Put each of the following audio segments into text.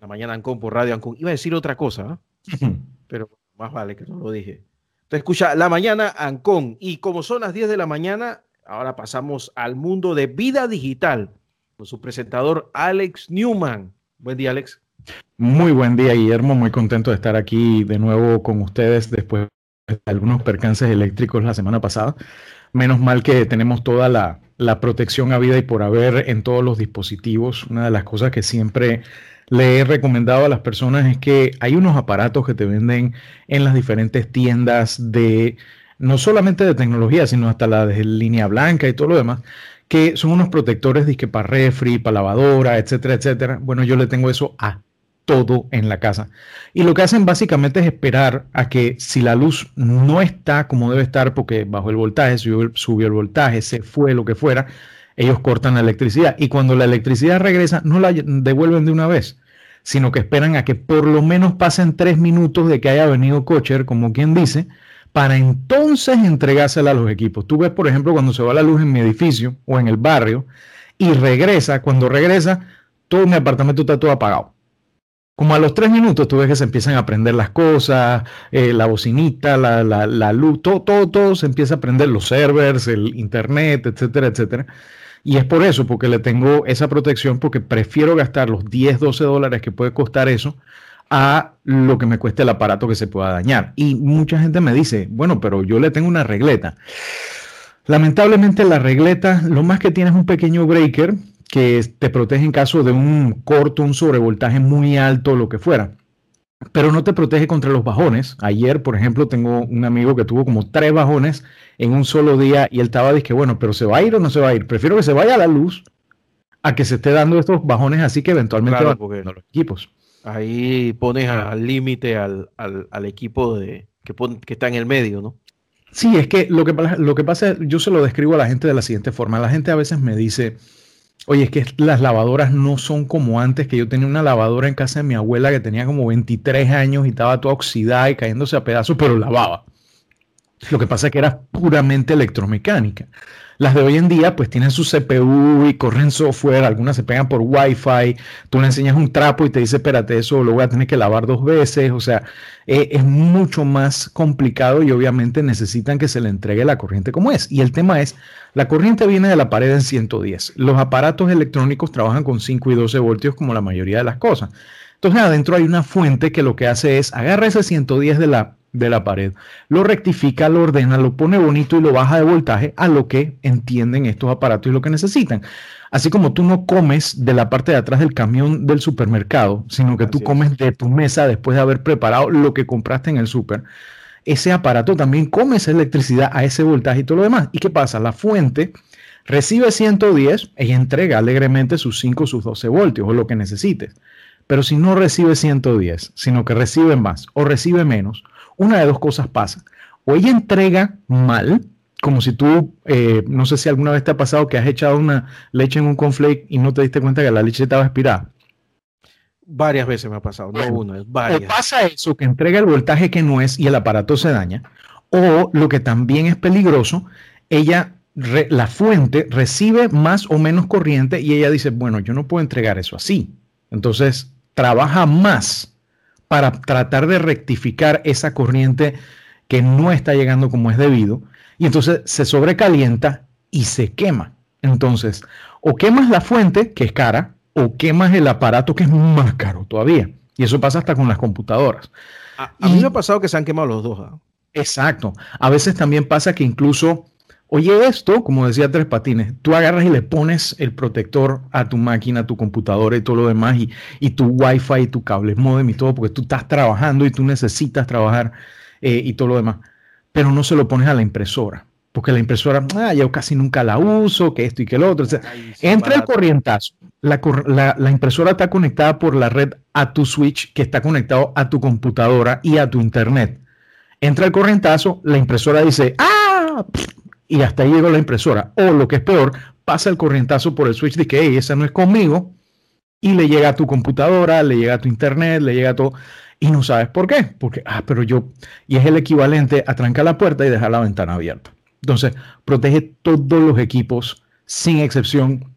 La mañana Ancon por Radio Ancon. Iba a decir otra cosa, ¿eh? pero más vale que no lo dije. Entonces escucha La Mañana Ancon. Y como son las 10 de la mañana, ahora pasamos al mundo de vida digital con su presentador Alex Newman. Buen día, Alex. Muy buen día, Guillermo. Muy contento de estar aquí de nuevo con ustedes después de algunos percances eléctricos la semana pasada. Menos mal que tenemos toda la, la protección a vida y por haber en todos los dispositivos. Una de las cosas que siempre le he recomendado a las personas es que hay unos aparatos que te venden en las diferentes tiendas de no solamente de tecnología, sino hasta la de línea blanca y todo lo demás, que son unos protectores que para refri, para lavadora, etcétera, etcétera. Bueno, yo le tengo eso a todo en la casa. Y lo que hacen básicamente es esperar a que si la luz no está como debe estar, porque bajo el voltaje, subió, el voltaje, se fue, lo que fuera, ellos cortan la electricidad y cuando la electricidad regresa no la devuelven de una vez, sino que esperan a que por lo menos pasen tres minutos de que haya venido Cocher, como quien dice, para entonces entregársela a los equipos. Tú ves, por ejemplo, cuando se va la luz en mi edificio o en el barrio y regresa, cuando regresa, todo mi apartamento está todo apagado. Como a los tres minutos tú ves que se empiezan a prender las cosas, eh, la bocinita, la, luz, todo, todo, todo se empieza a prender, los servers, el internet, etcétera, etcétera. Y es por eso, porque le tengo esa protección, porque prefiero gastar los 10, 12 dólares que puede costar eso a lo que me cueste el aparato que se pueda dañar. Y mucha gente me dice, bueno, pero yo le tengo una regleta. Lamentablemente la regleta, lo más que tiene es un pequeño breaker que te protege en caso de un corto, un sobrevoltaje muy alto, lo que fuera pero no te protege contra los bajones. Ayer, por ejemplo, tengo un amigo que tuvo como tres bajones en un solo día y él estaba diciendo, bueno, pero ¿se va a ir o no se va a ir? Prefiero que se vaya a la luz a que se esté dando estos bajones así que eventualmente van a los equipos. Ahí pones al límite al, equipo de, que, que está en el medio, ¿no? Sí, es que lo que, lo que pasa, yo se lo describo a la gente de la siguiente forma. La gente a veces me dice, Oye, es que las lavadoras no son como antes, que yo tenía una lavadora en casa de mi abuela que tenía como 23 años y estaba toda oxidada y cayéndose a pedazos, pero lavaba. Lo que pasa es que era puramente electromecánica. Las de hoy en día pues tienen su CPU y corren software, algunas se pegan por Wi-Fi, tú le enseñas un trapo y te dice, espérate, eso lo voy a tener que lavar dos veces, o sea, eh, es mucho más complicado y obviamente necesitan que se le entregue la corriente como es. Y el tema es, la corriente viene de la pared en 110. Los aparatos electrónicos trabajan con 5 y 12 voltios como la mayoría de las cosas. Entonces adentro hay una fuente que lo que hace es agarra ese 110 de la de la pared, lo rectifica, lo ordena, lo pone bonito y lo baja de voltaje a lo que entienden estos aparatos y lo que necesitan. Así como tú no comes de la parte de atrás del camión del supermercado, sino que tú comes de tu mesa después de haber preparado lo que compraste en el super, ese aparato también come esa electricidad a ese voltaje y todo lo demás. ¿Y qué pasa? La fuente recibe 110 y entrega alegremente sus 5, sus 12 voltios o lo que necesites. Pero si no recibe 110, sino que recibe más o recibe menos, una de dos cosas pasa. O ella entrega mal, como si tú, eh, no sé si alguna vez te ha pasado que has echado una leche en un conflake y no te diste cuenta que la leche estaba expirada. Varias veces me ha pasado, no una, es varias. O pasa eso, que entrega el voltaje que no es y el aparato se daña. O lo que también es peligroso, ella, la fuente recibe más o menos corriente y ella dice, bueno, yo no puedo entregar eso así. Entonces, trabaja más para tratar de rectificar esa corriente que no está llegando como es debido. Y entonces se sobrecalienta y se quema. Entonces, o quemas la fuente, que es cara, o quemas el aparato, que es más caro todavía. Y eso pasa hasta con las computadoras. A, mí me ha pasado que se han quemado los dos. ¿ah? Exacto. A veces también pasa que incluso Oye, esto, como decía Tres Patines, tú agarras y le pones el protector a tu máquina, a tu computadora y todo lo demás, y, y tu Wi-Fi y tu cable modem y todo, porque tú estás trabajando y tú necesitas trabajar eh, y todo lo demás. Pero no se lo pones a la impresora, porque la impresora, ah, yo casi nunca la uso, que esto y que lo otro. entra el corrientazo. La, la, la impresora está conectada por la red a tu switch, que está conectado a tu computadora y a tu internet. Entra el corrientazo, la impresora dice, ¡ah! Y hasta ahí llegó la impresora. O lo que es peor, pasa el corrientazo por el switch de que hey, esa no es conmigo y le llega a tu computadora, le llega a tu internet, le llega a todo y no sabes por qué. Porque, ah, pero yo, y es el equivalente a trancar la puerta y dejar la ventana abierta. Entonces, protege todos los equipos sin excepción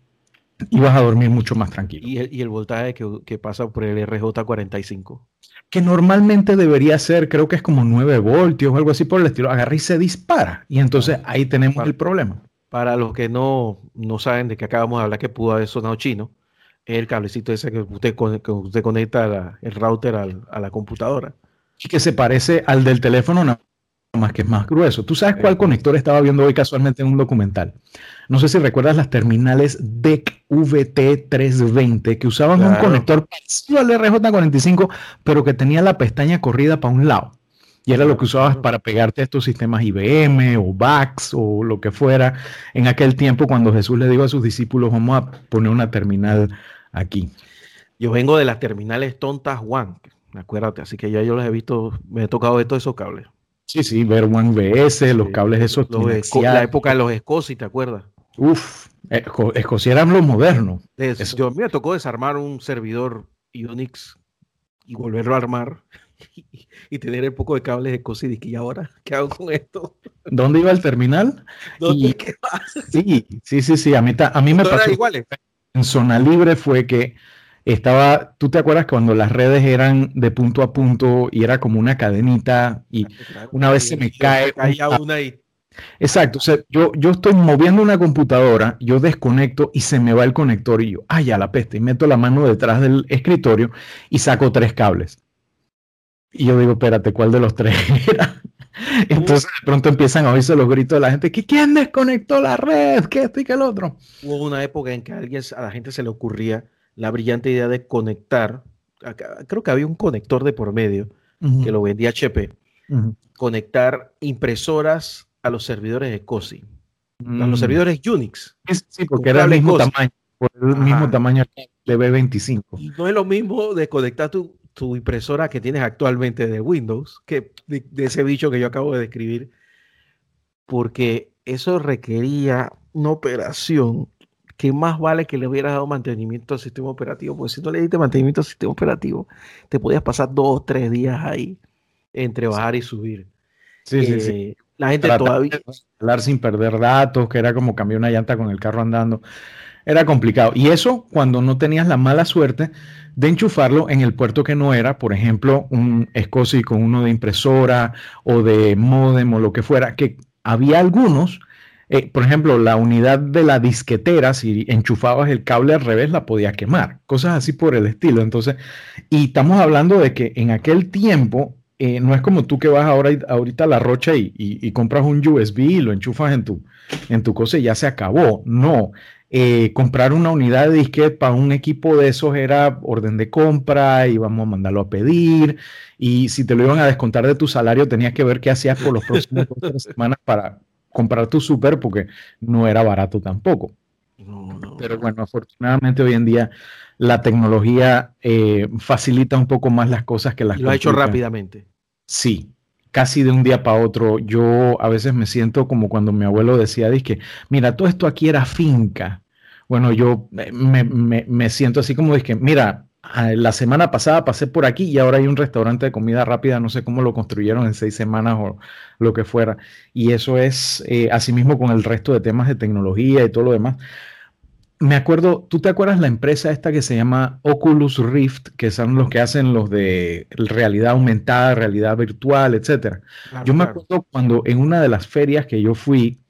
y vas a dormir mucho más tranquilo. ¿Y el, y el voltaje que, que, pasa por el RJ45? Que normalmente debería ser, creo que es como 9 voltios o algo así por el estilo. Agarra y se dispara. Y entonces ahí tenemos el problema. Para los que no, no saben de qué acabamos de hablar, que pudo haber sonado chino, es el cablecito ese que usted, que usted conecta el router a la computadora. Y que se parece al del teléfono, nada más que es más grueso. ¿Tú sabes cuál conector estaba viendo hoy casualmente en un documental? No sé si recuerdas las terminales DEC VT320 que usaban un conector parecido al RJ45, pero que tenía la pestaña corrida para un lado. Y era lo que usabas para pegarte a estos sistemas IBM o VAX o lo que fuera en aquel tiempo cuando Jesús le dijo a sus discípulos, vamos a poner una terminal aquí. Yo vengo de las terminales tontas One, acuérdate, así que ya yo los he visto, me he tocado de todos esos cables. Sí, sí, ver One VS, los cables esos. la época de los Escoci, ¿te acuerdas? Uf, Escocia eran los modernos. Yo me tocó desarmar un servidor Unix y volverlo a armar y, tener el poco de cables de Escocia y ahora, ¿qué hago con esto? ¿Dónde iba el terminal? ¿Dónde qué Sí, sí, sí, sí, a mí, a mí me pasó. Iguales? En zona libre fue que estaba, ¿tú te acuerdas cuando las redes eran de punto a punto y era como una cadenita y una vez se me cae... una y... Exacto, o sea, yo, yo estoy moviendo una computadora, yo desconecto y se me va el conector y yo, ay, ya la peste, y meto la mano detrás del escritorio y saco tres cables. Y yo digo, espérate, ¿cuál de los tres era? Entonces de pronto empiezan a oírse los gritos de la gente, que quién desconectó la red, que esto y que el otro. Hubo una época en que a, alguien, a la gente se le ocurría la brillante idea de conectar, creo que había un conector de por medio que lo vendía HP, conectar impresoras a los servidores de COSI, a los mm. servidores Unix. Sí, porque era el mismo tamaño, por el mismo tamaño de B25. Y no es lo mismo de conectar tu, tu impresora que tienes actualmente de Windows, que de, ese bicho que yo acabo de describir, porque eso requería una operación que más vale que le hubieras dado mantenimiento al sistema operativo, porque si no le diste mantenimiento al sistema operativo, te podías pasar dos o tres días ahí entre bajar y subir. Sí, sí, sí. La gente todavía... Hablar sin perder datos, que era como cambiar una llanta con el carro andando. Era complicado. Y eso cuando no tenías la mala suerte de enchufarlo en el puerto que no era, por ejemplo, un SCSI con uno de impresora o de modem o lo que fuera, que había algunos eh, por ejemplo, la unidad de la disquetera, si enchufabas el cable al revés, la podía quemar, cosas así por el estilo. Entonces, y estamos hablando de que en aquel tiempo, eh, no es como tú que vas ahora ahorita a la rocha y, compras un USB y lo enchufas en tu, en tu cosa y ya se acabó. No. Eh, comprar una unidad de disquete para un equipo de esos era orden de compra, íbamos a mandarlo a pedir, y si te lo iban a descontar de tu salario, tenías que ver qué hacías por los próximos dos semanas para, comprar tu súper porque no era barato tampoco. Pero bueno, afortunadamente hoy en día la tecnología eh, facilita un poco más las cosas que las Lo ha hecho rápidamente. Sí, casi de un día para otro. Yo a veces me siento como cuando mi abuelo decía, que mira, todo esto aquí era finca. Bueno, yo me, me, me siento así como que mira, la semana pasada pasé por aquí y ahora hay un restaurante de comida rápida, no sé cómo lo construyeron en seis semanas o lo que fuera. Y eso es eh, asimismo con el resto de temas de tecnología y todo lo demás. Me acuerdo, ¿tú te acuerdas la empresa esta que se llama Oculus Rift, que son los que hacen los de realidad aumentada, realidad virtual, etcétera? yo me acuerdo cuando en una de las ferias que yo fui,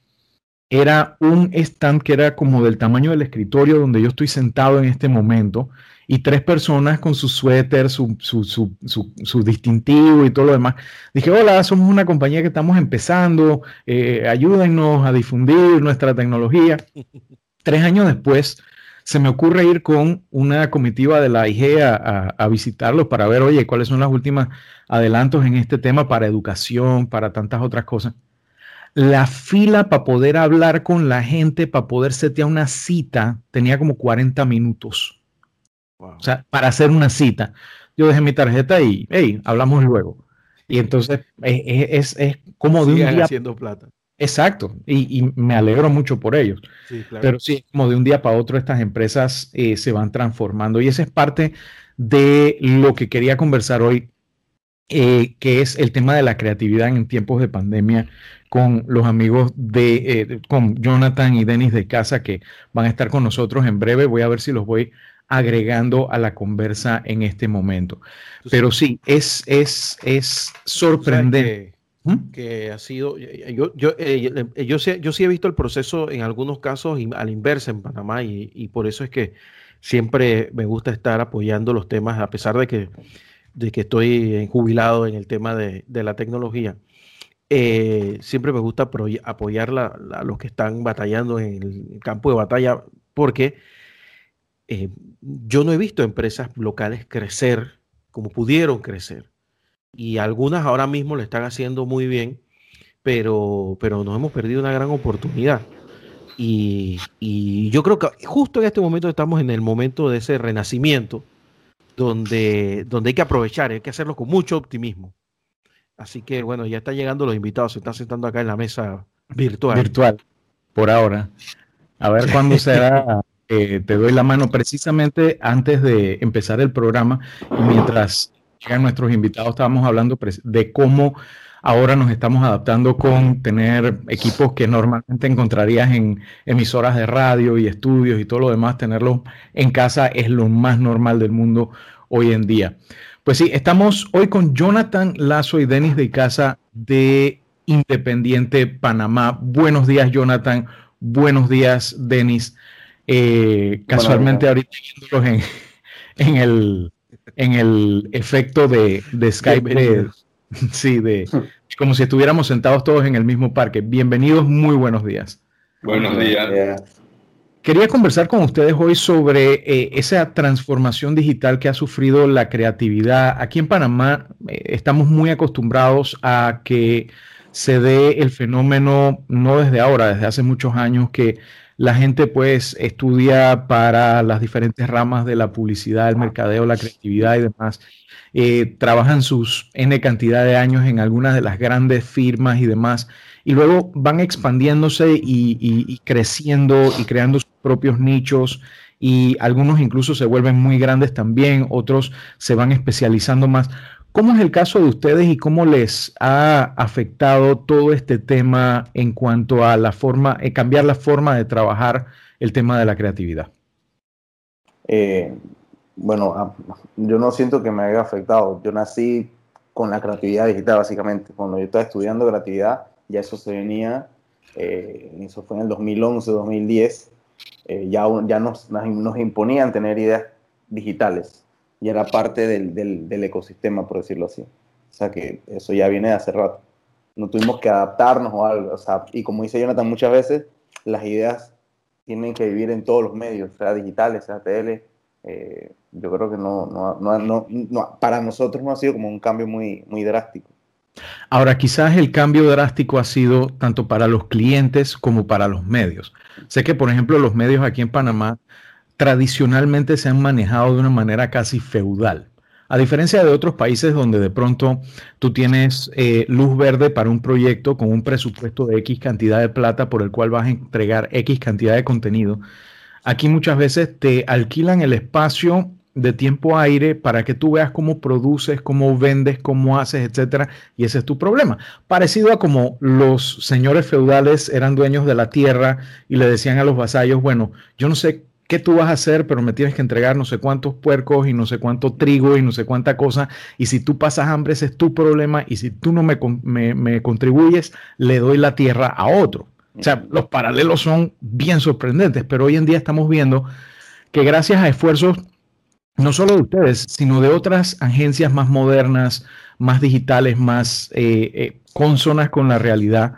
era un stand que era como del tamaño del escritorio donde yo estoy sentado en este momento y tres personas con su suéter, su, su, distintivo y todo lo demás. Dije, hola, somos una compañía que estamos empezando, eh, ayúdennos a difundir nuestra tecnología. tres años después, se me ocurre ir con una comitiva de la IG a, a, visitarlos para ver, oye, cuáles son las últimas adelantos en este tema para educación, para tantas otras cosas. La fila para poder hablar con la gente, para poder setear una cita, tenía como 40 minutos. O sea, para hacer una cita. Yo dejé mi tarjeta y, hey, hablamos luego. Y entonces es, como de un día. haciendo plata. Exacto, y, me alegro mucho por ellos. Pero sí, como de un día para otro estas empresas eh, se van transformando y esa es parte de lo que quería conversar hoy eh, que es el tema de la creatividad en tiempos de pandemia con los amigos de, eh, con Jonathan y Denis de casa que van a estar con nosotros en breve. Voy a ver si los voy agregando a la conversa en este momento. Pero sí, es, es, es sorprendente. ¿Mm? Que, ha sido, yo, yo, eh, yo, sí, yo sí he visto el proceso en algunos casos a la inversa en Panamá y, y, por eso es que siempre me gusta estar apoyando los temas, a pesar de que, de que estoy jubilado en el tema de, de la tecnología. Eh, siempre me gusta apoyar a los que están batallando en el campo de batalla porque eh, yo no he visto empresas locales crecer como pudieron crecer. Y algunas ahora mismo lo están haciendo muy bien, pero, pero nos hemos perdido una gran oportunidad. Y, y, yo creo que justo en este momento estamos en el momento de ese renacimiento donde, donde hay que aprovechar, hay que hacerlo con mucho optimismo. Así que bueno, ya están llegando los invitados, se están sentando acá en la mesa virtual. Virtual, por ahora. A ver cuándo será eh, te doy la mano precisamente antes de empezar el programa y mientras llegan nuestros invitados estábamos hablando de cómo ahora nos estamos adaptando con tener equipos que normalmente encontrarías en emisoras de radio y estudios y todo lo demás, tenerlo en casa es lo más normal del mundo hoy en día. Pues sí, estamos hoy con Jonathan Lazo y Denis de Casa de Independiente Panamá. Buenos días, Jonathan. Buenos días, Denis. Eh, casualmente ahorita en, en, el, en el efecto de, de Skype, sí, de como si estuviéramos sentados todos en el mismo parque. Bienvenidos, muy buenos días. Buenos días. Quería conversar con ustedes hoy sobre eh, esa transformación digital que ha sufrido la creatividad. Aquí en Panamá eh, estamos muy acostumbrados a que se dé el fenómeno, no desde ahora, desde hace muchos años, que la gente pues estudia para las diferentes ramas de la publicidad, el mercadeo, la creatividad y demás. Eh, trabajan sus N cantidad de años en algunas de las grandes firmas y demás, y luego van expandiéndose y, creciendo y creando sus propios nichos, y algunos incluso se vuelven muy grandes también, otros se van especializando más. ¿Cómo es el caso de ustedes y cómo les ha afectado todo este tema en cuanto a la forma, eh, cambiar la forma de trabajar el tema de la creatividad? Eh, bueno, yo no siento que me haya afectado. Yo nací con la creatividad digital, básicamente. Cuando yo estaba estudiando creatividad, ya eso se venía, eh, eso fue en el 2011, 2010, ya, ya nos, nos imponían tener ideas digitales y era parte del, del, ecosistema, por decirlo así. O sea que eso ya viene de hace rato. No tuvimos que adaptarnos o algo. O sea, y como dice Jonathan muchas veces, las ideas tienen que vivir en todos los medios, sea digitales, sea tele. Eh, yo creo que no, no, no, no, para nosotros no ha sido como un cambio muy, muy drástico. Ahora, quizás el cambio drástico ha sido tanto para los clientes como para los medios. Sé que, por ejemplo, los medios aquí en Panamá tradicionalmente se han manejado de una manera casi feudal. A diferencia de otros países donde de pronto tú tienes eh, luz verde para un proyecto con un presupuesto de X cantidad de plata por el cual vas a entregar X cantidad de contenido, aquí muchas veces te alquilan el espacio de tiempo aire para que tú veas cómo produces, cómo vendes, cómo haces, etcétera, y ese es tu problema. Parecido a como los señores feudales eran dueños de la tierra y le decían a los vasallos, bueno, yo no sé qué tú vas a hacer, pero me tienes que entregar no sé cuántos puercos y no sé cuánto trigo y no sé cuánta cosa. Y si tú pasas hambre, ese es tu problema. Y si tú no me, contribuyes, le doy la tierra a otro. O sea, los paralelos son bien sorprendentes, pero hoy en día estamos viendo que gracias a esfuerzos no solo de ustedes, sino de otras agencias más modernas, más digitales, más eh, eh, consonas con la realidad,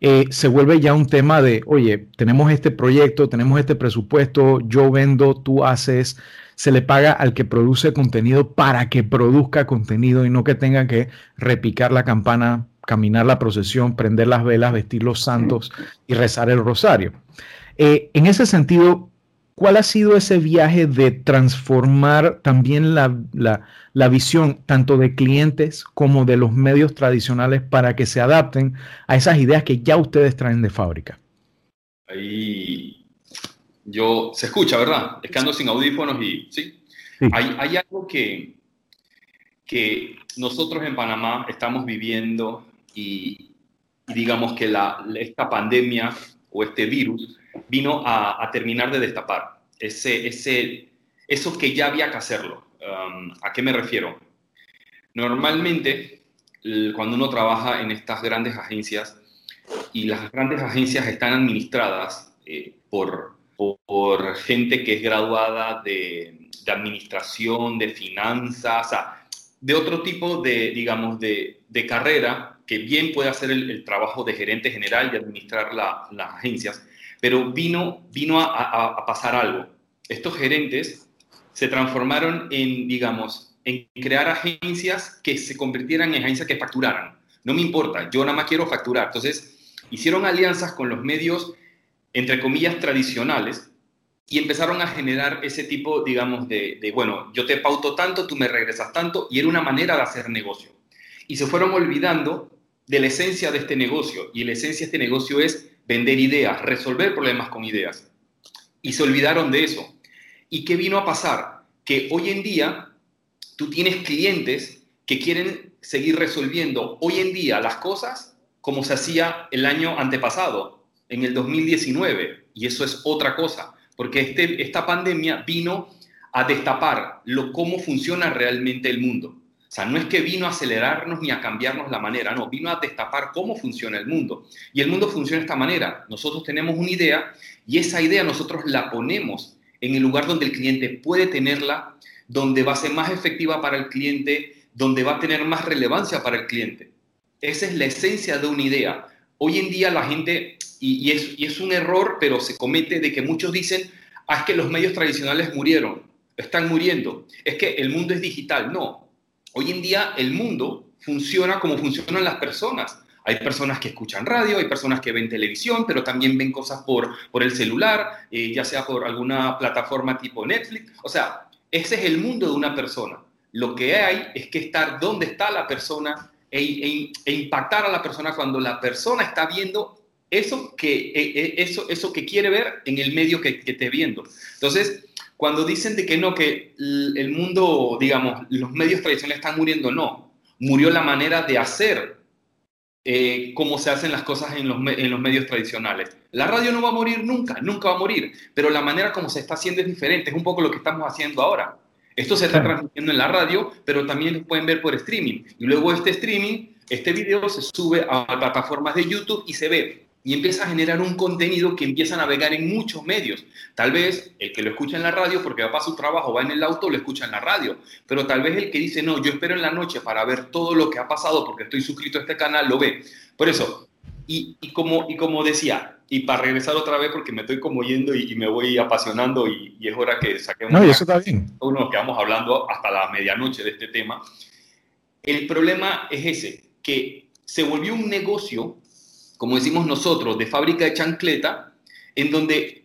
eh, se vuelve ya un tema de, oye, tenemos este proyecto, tenemos este presupuesto, yo vendo, tú haces, se le paga al que produce contenido para que produzca contenido y no que tenga que repicar la campana, caminar la procesión, prender las velas, vestir los santos y rezar el rosario. Eh, en ese sentido, ¿Cuál ha sido ese viaje de transformar también la, visión tanto de clientes como de los medios tradicionales para que se adapten a esas ideas que ya ustedes traen de fábrica? Ahí yo, se escucha, ¿verdad? Es que ando sin audífonos y sí. Hay, algo que, que nosotros en Panamá estamos viviendo y, digamos que la, esta pandemia o este virus vino a, terminar de destapar ese, ese, eso que ya había que hacerlo. Um, ¿A qué me refiero? Normalmente, cuando uno trabaja en estas grandes agencias, y las grandes agencias están administradas eh, por, por, gente que es graduada de, administración, de finanzas, de otro tipo de, digamos, de, de, carrera que bien puede hacer el, trabajo de gerente general y administrar las agencias, pero vino, vino a, pasar algo. Estos gerentes se transformaron en, digamos, en crear agencias que se convirtieran en agencias que facturaran. No me importa, yo nada más quiero facturar. Entonces, hicieron alianzas con los medios, entre comillas, tradicionales, y empezaron a generar ese tipo, digamos, de, bueno, yo te pauto tanto, tú me regresas tanto, y era una manera de hacer negocio. Y se fueron olvidando de la esencia de este negocio, y la esencia de este negocio es vender ideas, resolver problemas con ideas. Y se olvidaron de eso. ¿Y qué vino a pasar? Que hoy en día tú tienes clientes que quieren seguir resolviendo hoy en día las cosas como se hacía el año antepasado, en el 2019, y eso es otra cosa porque este, esta pandemia vino a destapar lo, cómo funciona realmente el mundo. O sea, no es que vino a acelerarnos ni a cambiarnos la manera, no, vino a destapar cómo funciona el mundo. Y el mundo funciona de esta manera. Nosotros tenemos una idea y esa idea nosotros la ponemos en el lugar donde el cliente puede tenerla, donde va a ser más efectiva para el cliente, donde va a tener más relevancia para el cliente. Esa es la esencia de una idea. Hoy en día la gente y, es, un error, pero se comete de que muchos dicen, ah, es que los medios tradicionales murieron, están muriendo, es que el mundo es digital. No, hoy en día el mundo funciona como funcionan las personas. Hay personas que escuchan radio, hay personas que ven televisión, pero también ven cosas por, por el celular, eh, ya sea por alguna plataforma tipo Netflix. O sea, ese es el mundo de una persona. Lo que hay es que estar donde está la persona e, e, e impactar a la persona cuando la persona está viendo eso que, e, eso, eso que quiere ver en el medio que, que esté viendo. Entonces, cuando dicen de que no, que el mundo, digamos, los medios tradicionales están muriendo, no. Murió la manera de hacer eh, cómo se hacen las cosas en los, en los medios tradicionales. La radio no va a morir nunca, nunca va a morir, pero la manera como se está haciendo es diferente, es un poco lo que estamos haciendo ahora. Esto se está transmitiendo en la radio, pero también lo pueden ver por streaming. Y luego este streaming, este video se sube a plataformas de YouTube y se ve y empieza a generar un contenido que empieza a navegar en muchos medios. Tal vez el que lo escucha en la radio porque va para su trabajo, va en el auto, lo escucha en la radio. Pero tal vez el que dice, no, yo espero en la noche para ver todo lo que ha pasado porque estoy suscrito a este canal, lo ve. Por eso, y, como, y como decía, y para regresar otra vez porque me estoy como yendo y, me voy apasionando y, es hora que saquemos... No, y eso está bien. Uno que vamos hablando hasta la medianoche de este tema. El problema es ese, que se volvió un negocio como decimos nosotros, de fábrica de chancleta, en donde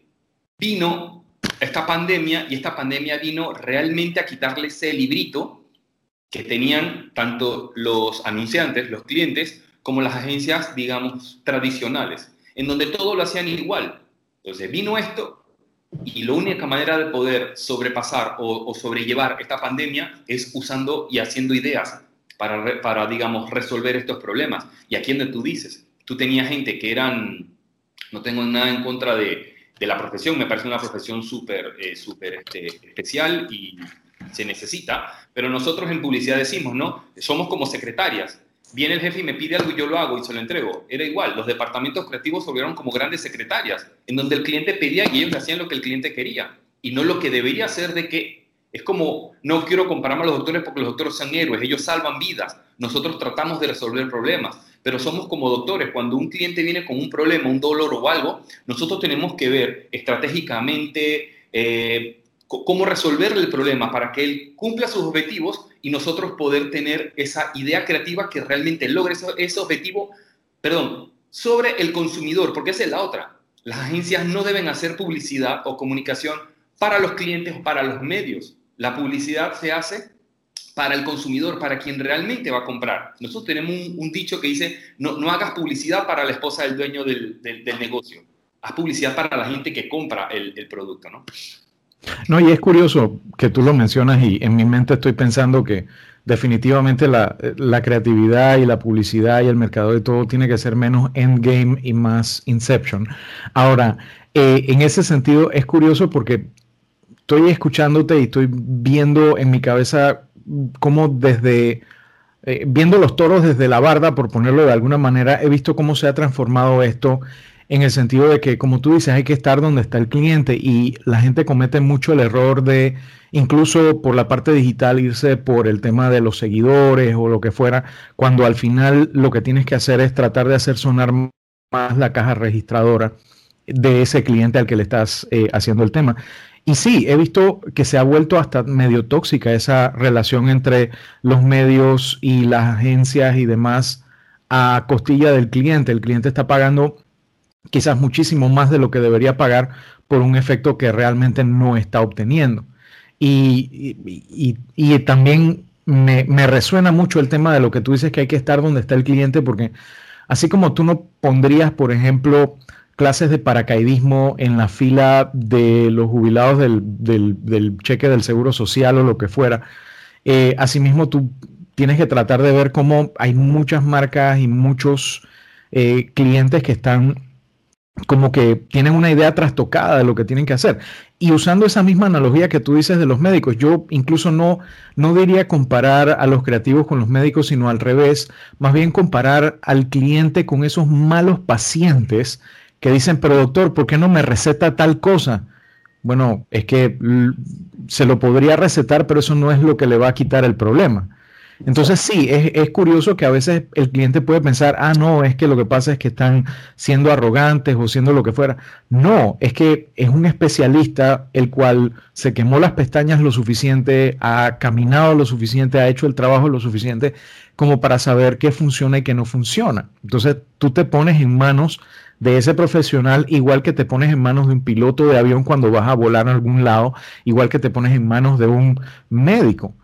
vino esta pandemia y esta pandemia vino realmente a quitarle ese librito que tenían tanto los anunciantes, los clientes, como las agencias, digamos, tradicionales, en donde todo lo hacían igual. Entonces vino esto y la única manera de poder sobrepasar o, sobrellevar esta pandemia es usando y haciendo ideas para, para, digamos, resolver estos problemas. Y aquí donde tú dices, tú tenías gente que eran, no tengo nada en contra de, de la profesión, me parece una profesión súper eh, este, especial y se necesita, pero nosotros en publicidad decimos, ¿no? Somos como secretarias. Viene el jefe y me pide algo y yo lo hago y se lo entrego. Era igual, los departamentos creativos volvieron como grandes secretarias, en donde el cliente pedía y ellos hacían lo que el cliente quería y no lo que debería ser de que es como, no quiero compararme a los doctores porque los doctores son héroes, ellos salvan vidas, nosotros tratamos de resolver problemas pero somos como doctores. Cuando un cliente viene con un problema, un dolor o algo, nosotros tenemos que ver estratégicamente eh, cómo resolver el problema para que él cumpla sus objetivos y nosotros poder tener esa idea creativa que realmente logre ese, objetivo, perdón, sobre el consumidor, porque esa es la otra. Las agencias no deben hacer publicidad o comunicación para los clientes o para los medios. La publicidad se hace para el consumidor, para quien realmente va a comprar. Nosotros tenemos un, dicho que dice, no, no, hagas publicidad para la esposa del dueño del, del, negocio, haz publicidad para la gente que compra el, el producto, ¿no? No, y es curioso que tú lo mencionas y en mi mente estoy pensando que definitivamente la, creatividad y la publicidad y el mercado de todo tiene que ser menos endgame y más inception. Ahora, eh, en ese sentido es curioso porque estoy escuchándote y estoy viendo en mi cabeza cómo desde, eh, viendo los toros desde la barda, por ponerlo de alguna manera, he visto cómo se ha transformado esto en el sentido de que, como tú dices, hay que estar donde está el cliente y la gente comete mucho el error de, incluso por la parte digital, irse por el tema de los seguidores o lo que fuera, cuando al final lo que tienes que hacer es tratar de hacer sonar más la caja registradora de ese cliente al que le estás eh, haciendo el tema. Y sí, he visto que se ha vuelto hasta medio tóxica esa relación entre los medios y las agencias y demás a costilla del cliente. El cliente está pagando quizás muchísimo más de lo que debería pagar por un efecto que realmente no está obteniendo. Y, también me, me, resuena mucho el tema de lo que tú dices que hay que estar donde está el cliente, porque así como tú no pondrías, por ejemplo, clases de paracaidismo en la fila de los jubilados del, cheque del seguro social o lo que fuera, eh, asimismo tú tienes que tratar de ver cómo hay muchas marcas y muchos eh, clientes que están como que tienen una idea trastocada de lo que tienen que hacer. Y usando esa misma analogía que tú dices de los médicos, yo incluso no, no diría comparar a los creativos con los médicos, sino al revés, más bien comparar al cliente con esos malos pacientes que dicen, pero doctor, ¿por qué no me receta tal cosa? Bueno, es que se lo podría recetar, pero eso no es lo que le va a quitar el problema. Entonces sí, es, curioso que a veces el cliente puede pensar, ah, no, es que lo que pasa es que están siendo arrogantes o siendo lo que fuera. No, es que es un especialista el cual se quemó las pestañas lo suficiente, ha caminado lo suficiente, ha hecho el trabajo lo suficiente como para saber qué funciona y qué no funciona. Entonces tú te pones en manos de ese profesional, igual que te pones en manos de un piloto de avión cuando vas a volar a algún lado, igual que te pones en manos de un médico.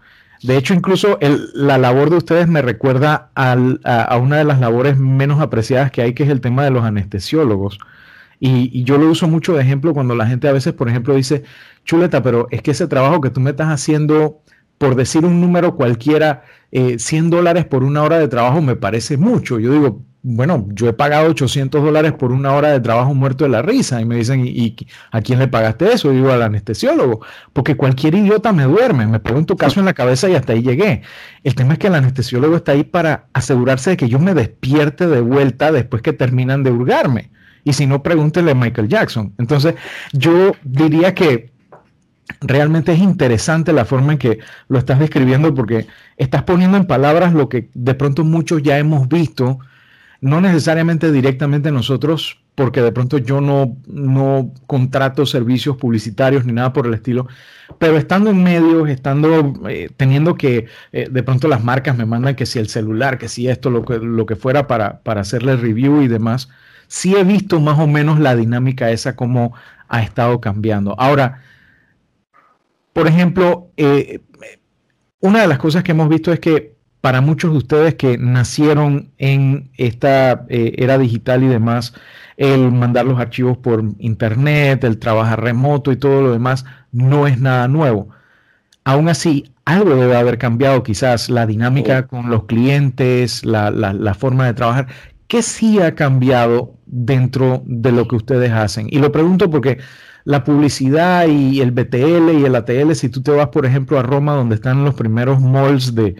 De hecho, incluso la labor de ustedes me recuerda a, una de las labores menos apreciadas que hay, que es el tema de los anestesiólogos. Y, yo lo uso mucho de ejemplo cuando la gente a veces, por ejemplo, dice, chuleta, pero es que ese trabajo que tú me estás haciendo, por decir un número cualquiera, 100 eh, dólares por una hora de trabajo me parece mucho. Yo digo, bueno, yo he pagado 800 dólares por una hora de trabajo muerto de la risa. Y me dicen, ¿y, a quién le pagaste eso? Y digo, al anestesiólogo. Porque cualquier idiota me duerme, me pego un caso en la cabeza y hasta ahí llegué. El tema es que el anestesiólogo está ahí para asegurarse de que yo me despierte de vuelta después que terminan de hurgarme. Y si no, pregúntele a Michael Jackson. Entonces, yo diría que realmente es interesante la forma en que lo estás describiendo porque estás poniendo en palabras lo que de pronto muchos ya hemos visto no necesariamente directamente nosotros, porque de pronto yo no, no contrato servicios publicitarios ni nada por el estilo, pero estando en medios, estando, eh, teniendo que eh, de pronto las marcas me mandan que si el celular, que si esto, lo que, lo que fuera para, para hacerle review y demás, sí he visto más o menos la dinámica esa como ha estado cambiando. Ahora, por ejemplo, eh, una de las cosas que hemos visto es que para muchos de ustedes que nacieron en esta eh, era digital y demás, el mandar los archivos por internet, el trabajar remoto y todo lo demás no es nada nuevo. Aún así, algo debe haber cambiado, quizás la dinámica con los clientes, la, la forma de trabajar. ¿Qué sí ha cambiado dentro de lo que ustedes hacen? Y lo pregunto porque la publicidad y el BTL y el ATL, si tú te vas, por ejemplo, a Roma, donde están los primeros malls de,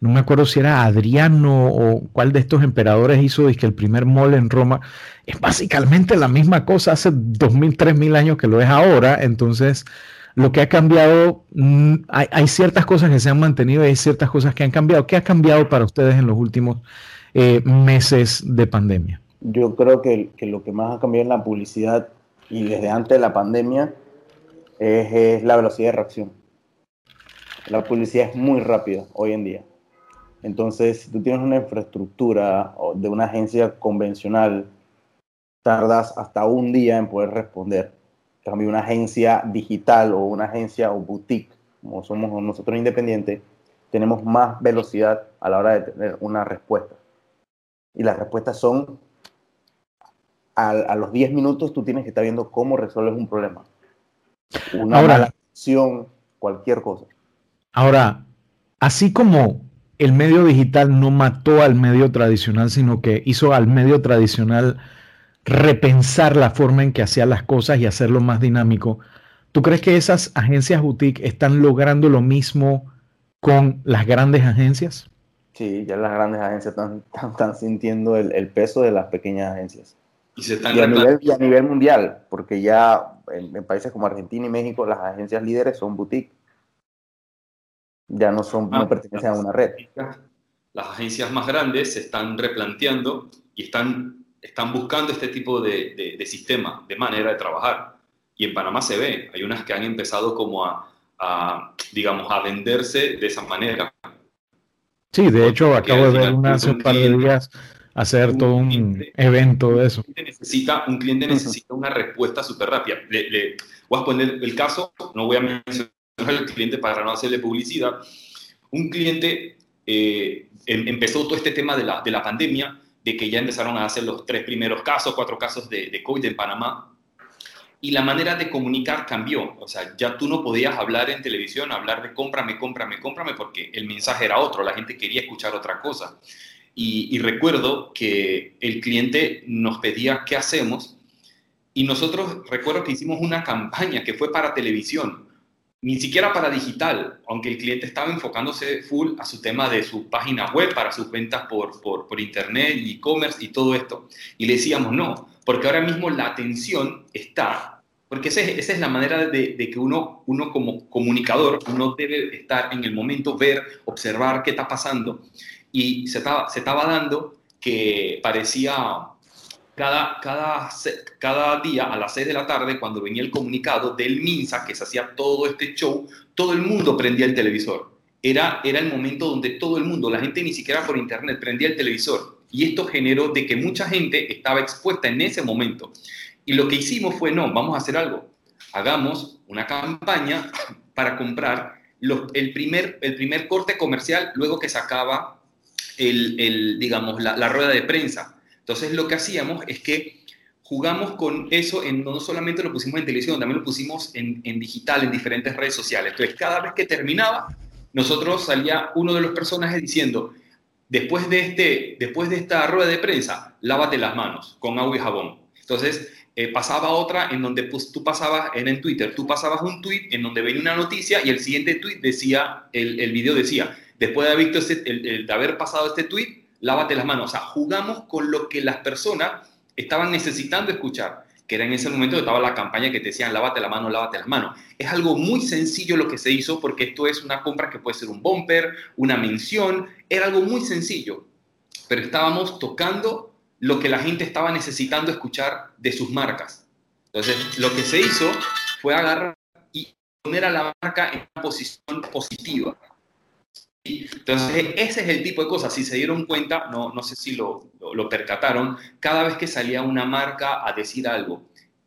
no me acuerdo si era Adriano o cuál de estos emperadores hizo que el primer mall en Roma, es básicamente la misma cosa hace 2000, 3000 años que lo es ahora, entonces lo que ha cambiado, mm, hay, ciertas cosas que se han mantenido y hay ciertas cosas que han cambiado. ¿Qué ha cambiado para ustedes en los últimos eh, meses de pandemia? Yo creo que, lo que más ha cambiado en la publicidad y desde antes de la pandemia es la velocidad de reacción. La publicidad es muy rápida hoy en día entonces, si tú tienes una infraestructura de una agencia convencional, tardas hasta un día en poder responder. En cambio, una agencia digital o una agencia o boutique, como somos nosotros independientes, tenemos más velocidad a la hora de tener una respuesta. Y las respuestas son, a, los 10 minutos tú tienes que estar viendo cómo resuelves un problema. Ahora, información, cualquier cosa. Ahora, así como el medio digital no mató al medio tradicional, sino que hizo al medio tradicional repensar la forma en que hacía las cosas y hacerlo más dinámico. ¿Tú crees que esas agencias boutique están logrando lo mismo con las grandes agencias? Sí, ya las grandes agencias están, sintiendo el, peso de las pequeñas agencias. Y, a nivel, mundial, porque ya en, países como Argentina y México las agencias líderes son boutique. Ya no, son, no ah, pertenecen a una red. Las agencias más grandes se están replanteando y están, están buscando este tipo de, de sistema, de manera de trabajar. Y en Panamá se ve, hay unas que han empezado como a, digamos, a venderse de esa manera. Sí, de hecho, acabo de ver una hace un par de días hacer todo un evento de eso. Un cliente necesita, un cliente necesita una respuesta súper rápida. Le, voy a poner el caso, no voy a mencionar al cliente para no hacerle publicidad. Un cliente eh, em, empezó todo este tema de la, de la pandemia, de que ya empezaron a hacer los tres primeros casos, cuatro casos de, COVID en Panamá, y la manera de comunicar cambió. O sea, ya tú no podías hablar en televisión, hablar de cómprame, cómprame, cómprame, porque el mensaje era otro, la gente quería escuchar otra cosa. Y, recuerdo que el cliente nos pedía qué hacemos y nosotros recuerdo que hicimos una campaña que fue para televisión, ni siquiera para digital, aunque el cliente estaba enfocándose full a su tema de su página web, para sus ventas por, por, por internet, e-commerce y todo esto. Y le decíamos, no, porque ahora mismo la atención está, porque esa es, la manera de, que uno, uno como comunicador, uno debe estar en el momento, ver, observar qué está pasando. Y se estaba, se estaba dando que parecía cada, cada, cada día a las 6 de la tarde, cuando venía el comunicado del MINSA, que se hacía todo este show, todo el mundo prendía el televisor. Era, era el momento donde todo el mundo, la gente ni siquiera por internet, prendía el televisor y esto generó de que mucha gente estaba expuesta en ese momento. Y lo que hicimos fue, no, vamos a hacer algo. Hagamos una campaña para comprar el, primer, el primer corte comercial luego que sacaba el, digamos, la, rueda de prensa. Entonces lo que hacíamos es que jugamos con eso, en, no solamente lo pusimos en televisión, también lo pusimos en, digital, en diferentes redes sociales. Entonces cada vez que terminaba, nosotros salía uno de los personajes diciendo, después de, este, después de esta rueda de prensa, lávate las manos con agua y jabón. Entonces, eh, pasaba otra en donde pues, tú pasabas, en, Twitter, tú pasabas un tweet en donde venía una noticia y el siguiente tweet decía, el, el video decía, después de haber, visto ese, de haber pasado este tweet, lávate las manos. O sea, jugamos con lo que las personas estaban necesitando escuchar que era en ese momento que estaba la campaña que te decían lávate la mano, lávate las manos. Es algo muy sencillo lo que se hizo porque esto es una compra que puede ser un bumper, una mención, era algo muy sencillo, pero estábamos tocando lo que la gente estaba necesitando escuchar de sus marcas. Entonces, lo que se hizo fue agarrar y poner a la marca en una posición positiva. Entonces, ese es el tipo de cosas. Si se dieron cuenta, no, no sé si lo, lo, percataron, cada vez que salía una marca a decir algo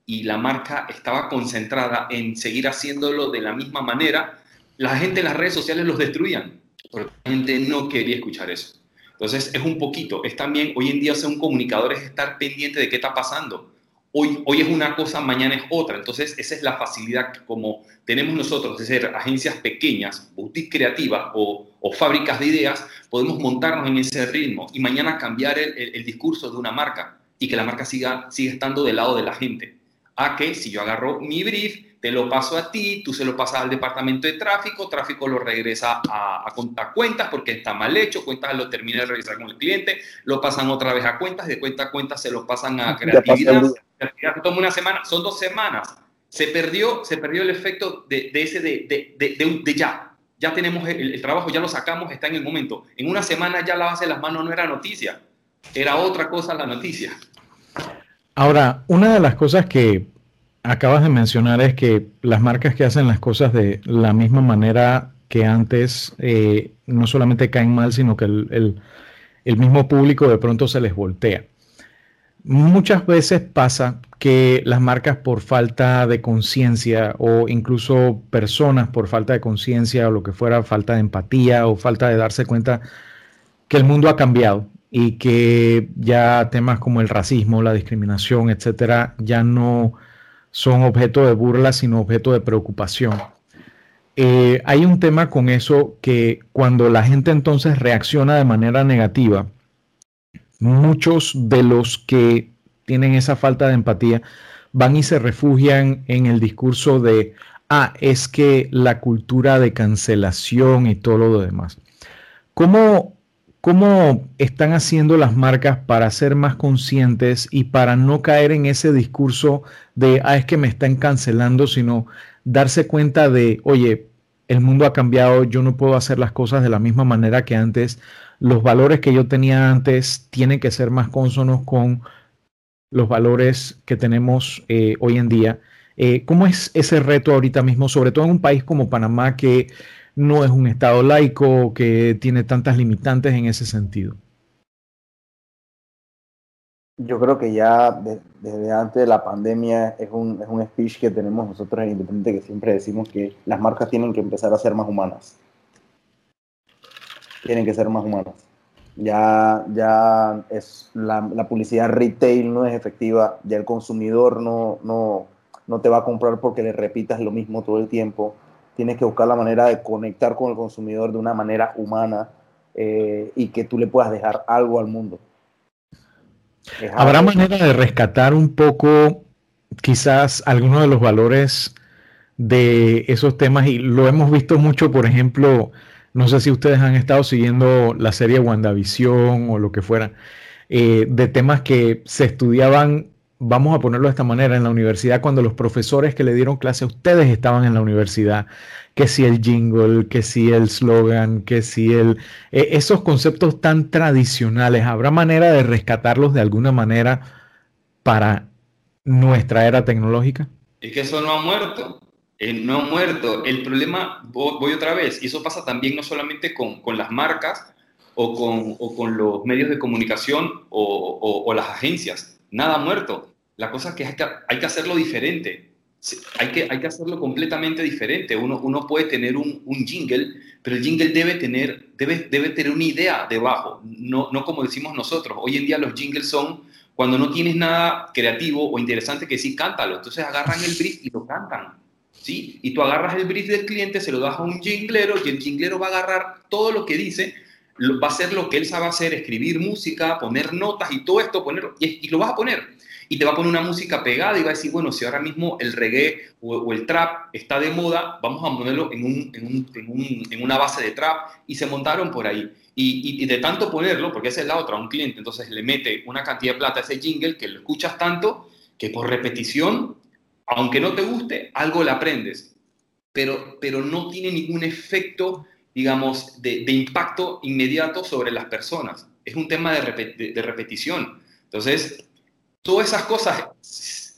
y la marca estaba concentrada en seguir haciéndolo de la misma manera, la gente en las redes sociales los destruían, porque la gente no quería escuchar eso. Entonces, es un poquito, es también, hoy en día ser un comunicador es estar pendiente de qué está pasando hoy, hoy es una cosa, mañana es otra. Entonces, esa es la facilidad que como tenemos nosotros de ser agencias pequeñas, boutique creativas o, fábricas de ideas, podemos montarnos en ese ritmo y mañana cambiar el, discurso de una marca y que la marca siga, siga estando del lado de la gente. A que si yo agarro mi brief, te lo paso a ti, tú se lo pasas al departamento de tráfico, tráfico lo regresa a, a, cuentas porque está mal hecho, cuentas lo termina de revisar con el cliente, lo pasan otra vez a cuentas, de cuenta a cuentas se lo pasan a creatividad, creatividad toma una semana, son dos semanas. Se perdió, se perdió el efecto de, ese de, ya. Ya tenemos el, trabajo, ya lo sacamos, está en el momento. En una semana ya la base de las manos no era noticia, era otra cosa la noticia. Ahora, una de las cosas que acabas de mencionar es que las marcas que hacen las cosas de la misma manera que antes eh, no solamente caen mal, sino que el, mismo público de pronto se les voltea. Muchas veces pasa que las marcas por falta de conciencia o incluso personas por falta de conciencia o lo que fuera, falta de empatía o falta de darse cuenta que el mundo ha cambiado y que ya temas como el racismo, la discriminación, etcétera, ya no, son objeto de burla, sino objeto de preocupación. eh, hay un tema con eso que cuando la gente entonces reacciona de manera negativa, muchos de los que tienen esa falta de empatía van y se refugian en el discurso de, ah, es que la cultura de cancelación y todo lo demás. ¿Cómo, ¿Cómo están haciendo las marcas para ser más conscientes y para no caer en ese discurso de, ah, es que me están cancelando, sino darse cuenta de, oye, el mundo ha cambiado, yo no puedo hacer las cosas de la misma manera que antes, los valores que yo tenía antes tienen que ser más consonos con los valores que tenemos eh, hoy en día. Eh, ¿Cómo es ese reto ahorita mismo, sobre todo en un país como Panamá que no es un Estado laico que tiene tantas limitantes en ese sentido? Yo creo que ya desde antes de la pandemia es un, es un speech que tenemos nosotros en Independiente que siempre decimos que las marcas tienen que empezar a ser más humanas. Tienen que ser más humanas. Ya, ya es la, la publicidad retail no es efectiva, ya el consumidor no, no, no te va a comprar porque le repitas lo mismo todo el tiempo tienes que buscar la manera de conectar con el consumidor de una manera humana eh, y que tú le puedas dejar algo al mundo. ¿Habrá manera de rescatar un poco quizás algunos de los valores de esos temas? Y lo hemos visto mucho, por ejemplo, no sé si ustedes han estado siguiendo la serie WandaVision o lo que fuera, eh, de temas que se estudiaban vamos a ponerlo de esta manera, en la universidad, cuando los profesores que le dieron clase a ustedes estaban en la universidad, que si el jingle, que si el slogan, que si el... E, esos conceptos tan tradicionales, ¿habrá manera de rescatarlos de alguna manera para nuestra era tecnológica? Es que eso no ha muerto. Eh, no muerto. El problema, voy, otra vez, y eso pasa también no solamente con, con las marcas o con, o con, los medios de comunicación o, o las agencias. Nada ha muerto la cosa es que hay que, hay que hacerlo diferente. Hay que, hay que hacerlo completamente diferente. Uno, uno puede tener un, un jingle, pero el jingle debe tener, debe, debe tener una idea debajo, no, no como decimos nosotros. Hoy en día los jingles son cuando no tienes nada creativo o interesante que sí, cántalo. Entonces agarran el brief y lo cantan. ¿Sí? Y tú agarras el brief del cliente, se lo das a un jinglero y el jinglero va a agarrar todo lo que dice, va a hacer lo que él sabe hacer, escribir música, poner notas y todo esto, ponerlo, y, lo vas a poner y te va a poner una música pegada y va a decir, bueno, si ahora mismo el reggae o, el trap está de moda, vamos a ponerlo en, un, en, un, en, un, en, una base de trap y se montaron por ahí. Y, y, de tanto ponerlo, porque esa es la otra, un cliente entonces le mete una cantidad de plata a ese jingle que lo escuchas tanto que por repetición, aunque no te guste, algo le aprendes, pero, pero no tiene ningún efecto, digamos, de, impacto inmediato sobre las personas. Es un tema de, repetición. Entonces, Todas esas cosas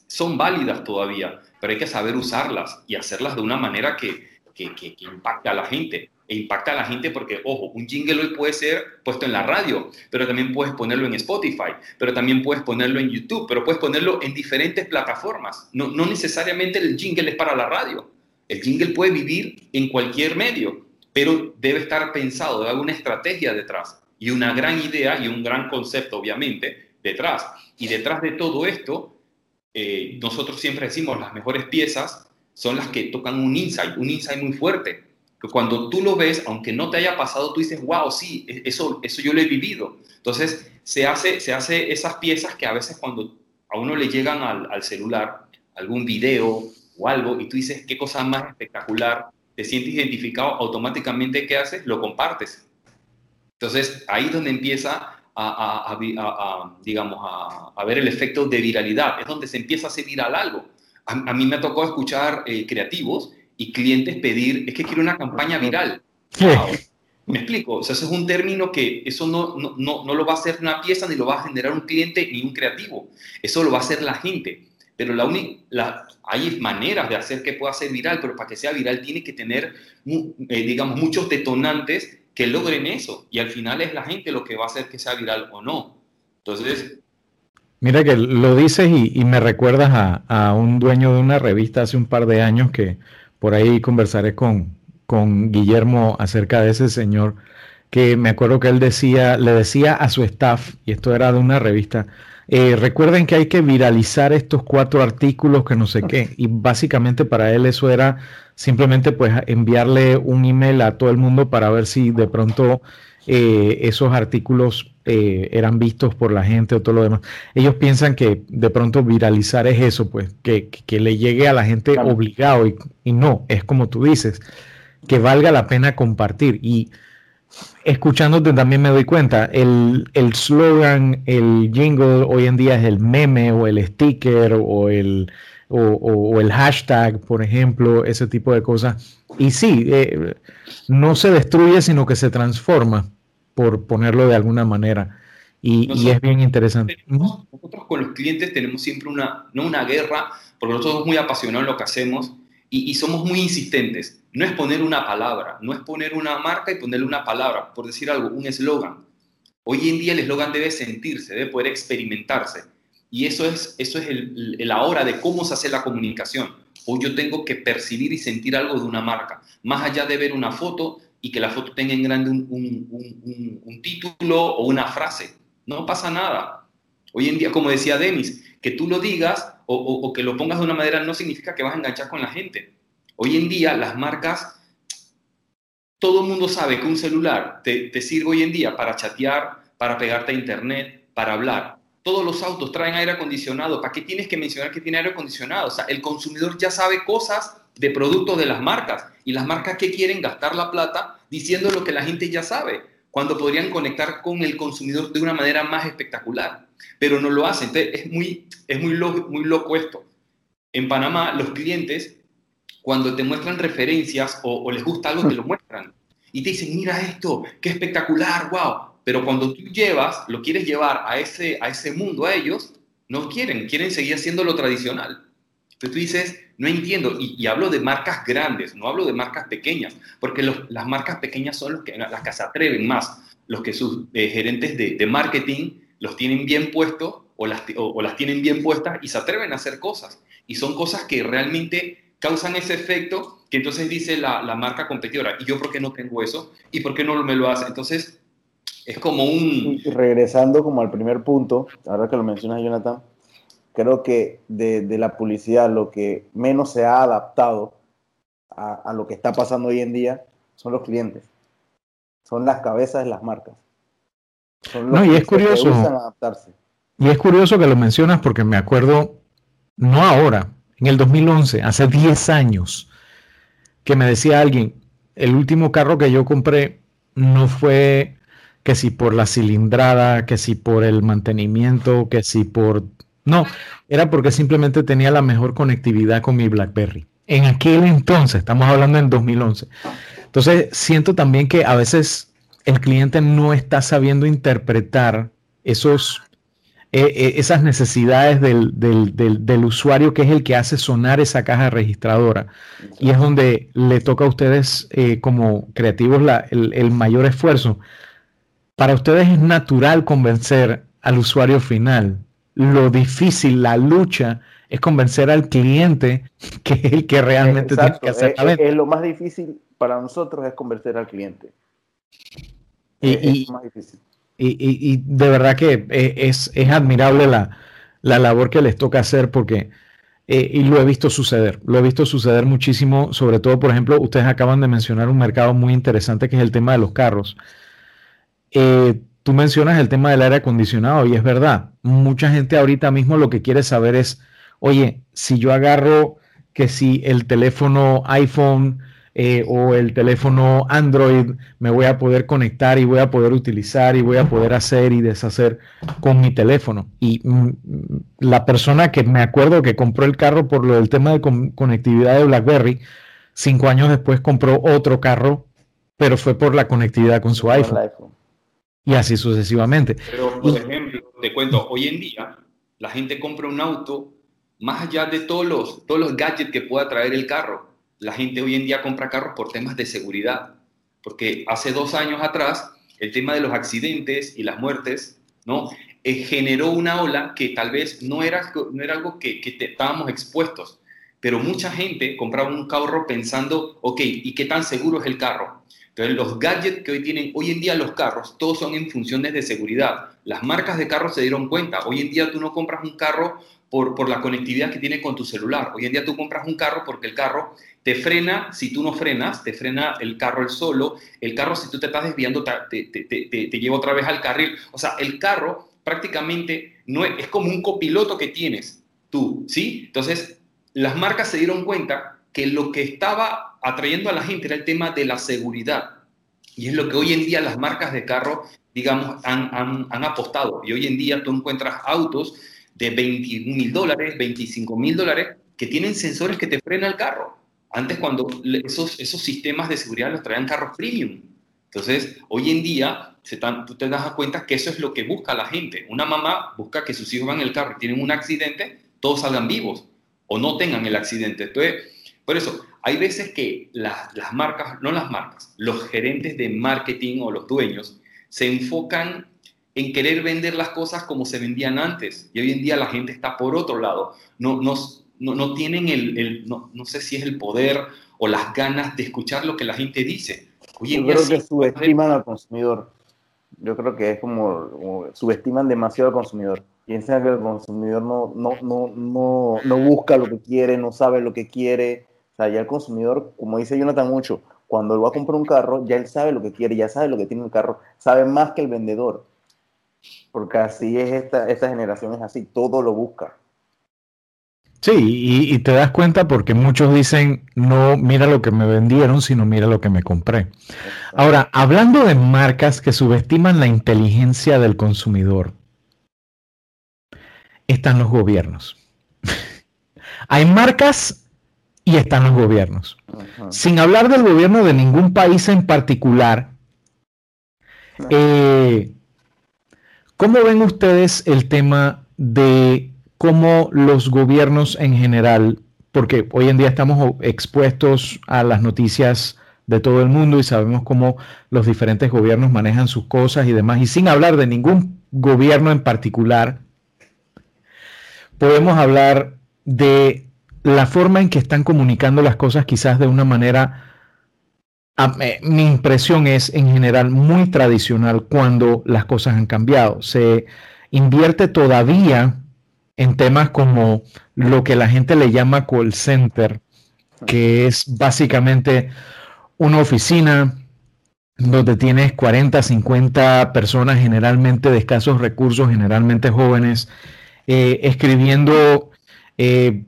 son válidas todavía, pero hay que saber usarlas y hacerlas de una manera que, que, que, impacte a la gente. E impacta a la gente porque, ojo, un jingle hoy puede ser puesto en la radio, pero también puedes ponerlo en Spotify, pero también puedes ponerlo en YouTube, pero puedes ponerlo en diferentes plataformas. No, no necesariamente el jingle es para la radio. El jingle puede vivir en cualquier medio, pero debe estar pensado, debe haber una estrategia detrás y una gran idea y un gran concepto, obviamente, detrás. Y detrás de todo esto, eh, nosotros siempre decimos, las mejores piezas son las que tocan un insight, un insight muy fuerte. Cuando tú lo ves, aunque no te haya pasado, tú dices, wow, sí, e-, eso, eso yo lo he vivido. Entonces, se hace, se hace esas piezas que a veces cuando a uno le llegan al, al celular, algún video o algo, y tú dices, qué cosa más espectacular, te sientes identificado, automáticamente, ¿qué haces? Lo compartes. Entonces, ahí es donde empieza a, digamos, a, ver el efecto de viralidad. Es donde se empieza a hacer viral algo. A, mí me ha tocado escuchar eh, creativos y clientes pedir, es que quiero una campaña viral. Me explico, o sea, eso es un término que eso no, no, no, lo va a hacer una pieza, ni lo va a generar un cliente, ni un creativo. Eso lo va a hacer la gente. Pero la, la hay maneras de hacer que pueda ser viral, pero para que sea viral tiene que tener, eh, digamos, muchos detonantes que logren eso. Y al final es la gente lo que va a hacer que sea viral o no. Entonces... Mira que lo dices y, me recuerdas a, un dueño de una revista hace un par de años que por ahí conversaré con, con Guillermo acerca de ese señor que me acuerdo que él decía, le decía a su staff, y esto era de una revista, eh, recuerden que hay que viralizar estos cuatro artículos que no sé qué. Y básicamente para él eso era simplemente pues enviarle un email a todo el mundo para ver si de pronto eh, esos artículos eh, eran vistos por la gente o todo lo demás. Ellos piensan que de pronto viralizar es eso, pues que, le llegue a la gente obligado y, y no, es como tú dices, que valga la pena compartir. Y escuchándote también me doy cuenta, el, el slogan, el jingle hoy en día es el meme o el sticker o el, o, el hashtag, por ejemplo, ese tipo de cosas. Y sí, eh, no se destruye, sino que se transforma, por ponerlo de alguna manera. Y, es bien interesante. nosotros con los clientes tenemos siempre una, no una guerra, porque nosotros somos muy apasionados en lo que hacemos y, y somos muy insistentes no es poner una palabra, no es poner una marca y ponerle una palabra, por decir algo, un eslogan. Hoy en día el eslogan debe sentirse, debe poder experimentarse. Y eso es, eso es el, la hora de cómo se hace la comunicación. Hoy yo tengo que percibir y sentir algo de una marca, más allá de ver una foto y que la foto tenga en grande un, título o una frase. No pasa nada. Hoy en día, como decía Denis, que tú lo digas o, o que lo pongas de una manera no significa que vas a enganchar con la gente Hoy en día las marcas, todo el mundo sabe que un celular te, sirve hoy en día para chatear, para pegarte a internet, para hablar. Todos los autos traen aire acondicionado. ¿Para qué tienes que mencionar que tiene aire acondicionado? O sea, el consumidor ya sabe cosas de productos de las marcas. ¿Y las marcas que quieren? Gastar la plata diciendo lo que la gente ya sabe, cuando podrían conectar con el consumidor de una manera más espectacular. Pero no lo hacen. Entonces, es muy, es muy, muy loco esto. En Panamá, los clientes cuando te muestran referencias o, les gusta algo, te lo muestran. Y te dicen, mira esto, qué espectacular, wow. Pero cuando tú llevas, lo quieres llevar a ese, a ese mundo, a ellos, no quieren, quieren seguir haciendo lo tradicional. Entonces tú dices, no entiendo, y, hablo de marcas grandes, no hablo de marcas pequeñas, porque las marcas pequeñas son los que, las que se atreven más, los que sus eh, gerentes de, marketing los tienen bien puestos o las, o las tienen bien puestas y se atreven a hacer cosas. Y son cosas que realmente causan ese efecto que entonces dice la, marca competidora, ¿y yo por qué no tengo eso? ¿Y por qué no me lo hace? Entonces, es como un... regresando como al primer punto, ahora que lo mencionas Jonathan, creo que de, la publicidad lo que menos se ha adaptado a, lo que está pasando hoy en día son los clientes, son las cabezas de las marcas. no, y es curioso. Adaptarse. Y es curioso que lo mencionas porque me acuerdo, no ahora, en el 2011, hace 10 años, que me decía alguien, el último carro que yo compré no fue que si por la cilindrada, que si por el mantenimiento, que si por... No, era porque simplemente tenía la mejor conectividad con mi BlackBerry. En aquel entonces, estamos hablando en 2011. Entonces, siento también que a veces el cliente no está sabiendo interpretar esos eh, eh, esas necesidades del, usuario que es el que hace sonar esa caja registradora. Y es donde le toca a ustedes eh, como creativos el, mayor esfuerzo. Para ustedes es natural convencer al usuario final. Lo difícil, la lucha, es convencer al cliente que es el que realmente tiene que hacer la Es, lo más difícil para nosotros es convencer al cliente. Y, es más difícil. Y, de verdad que eh, es, admirable la, labor que les toca hacer porque, eh, y lo he visto suceder, lo he visto suceder muchísimo, sobre todo, por ejemplo, ustedes acaban de mencionar un mercado muy interesante que es el tema de los carros. Eh, tú mencionas el tema del aire acondicionado y es verdad, mucha gente ahorita mismo lo que quiere saber es, oye, si yo agarro que si el teléfono iPhone eh, o el teléfono Android me voy a poder conectar y voy a poder utilizar y voy a poder hacer y deshacer con mi teléfono. Y mm, la persona que me acuerdo que compró el carro por lo del tema de conectividad de BlackBerry, cinco años después compró otro carro, pero fue por la conectividad con su iPhone. Y así sucesivamente. Pero, por ejemplo, te cuento, hoy en día la gente compra un auto más allá de todos los, todos los gadgets que pueda traer el carro la gente hoy en día compra carros por temas de seguridad, porque hace dos años atrás el tema de los accidentes y las muertes, ¿no? Eh, generó una ola que tal vez no era, no era algo que, que estábamos expuestos, pero mucha gente compraba un carro pensando, ok, ¿y qué tan seguro es el carro? Entonces, los gadgets que hoy tienen, hoy en día los carros, todos son en funciones de seguridad. Las marcas de carros se dieron cuenta. Hoy en día tú no compras un carro por, por la conectividad que tiene con tu celular. Hoy en día tú compras un carro porque el carro te frena si tú no frenas, te frena el carro el solo. El carro, si tú te estás desviando, te, te, lleva otra vez al carril. O sea, el carro prácticamente no es, es como un copiloto que tienes tú, ¿sí? Entonces, las marcas se dieron cuenta que lo que estaba atrayendo a la gente era el tema de la seguridad. Y es lo que hoy en día las marcas de carro, digamos, han, han, han apostado. Y hoy en día tú encuentras autos de 21 mil dólares, 25 mil dólares, que tienen sensores que te frenan el carro. Antes cuando esos, esos sistemas de seguridad los traían carros premium. Entonces, hoy en día, se tú te das cuenta que eso es lo que busca la gente. Una mamá busca que sus hijos van en el carro y tienen un accidente, todos salgan vivos o no tengan el accidente. Entonces, por eso, hay veces que las, las marcas, no las marcas, los gerentes de marketing o los dueños se enfocan en querer vender las cosas como se vendían antes. Y hoy en día la gente está por otro lado. No, no, no, no tienen el, el no, no, sé si es el poder o las ganas de escuchar lo que la gente dice. Hoy en Yo creo que subestiman al consumidor. Yo creo que es como, como subestiman demasiado al consumidor piensa que el consumidor no, no, no, no, no busca lo que quiere, no sabe lo que quiere. O sea, ya el consumidor, como dice Jonathan mucho, cuando él va a comprar un carro, ya él sabe lo que quiere, ya sabe lo que tiene el carro, sabe más que el vendedor. Porque así es esta, esta generación, es así, todo lo busca. Sí, y, y, te das cuenta porque muchos dicen, no mira lo que me vendieron, sino mira lo que me compré. Ahora, hablando de marcas que subestiman la inteligencia del consumidor, están los gobiernos. Hay marcas y están los gobiernos. Sin hablar del gobierno de ningún país en particular, eh, ¿cómo ven ustedes el tema de cómo los gobiernos en general, porque hoy en día estamos expuestos a las noticias de todo el mundo y sabemos cómo los diferentes gobiernos manejan sus cosas y demás, y sin hablar de ningún gobierno en particular, podemos hablar de la forma en que están comunicando las cosas quizás de una manera, mi impresión es en general muy tradicional cuando las cosas han cambiado. Se invierte todavía en temas como lo que la gente le llama call center, que es básicamente una oficina donde tienes 40, 50 personas generalmente de escasos recursos, generalmente jóvenes, eh, escribiendo eh,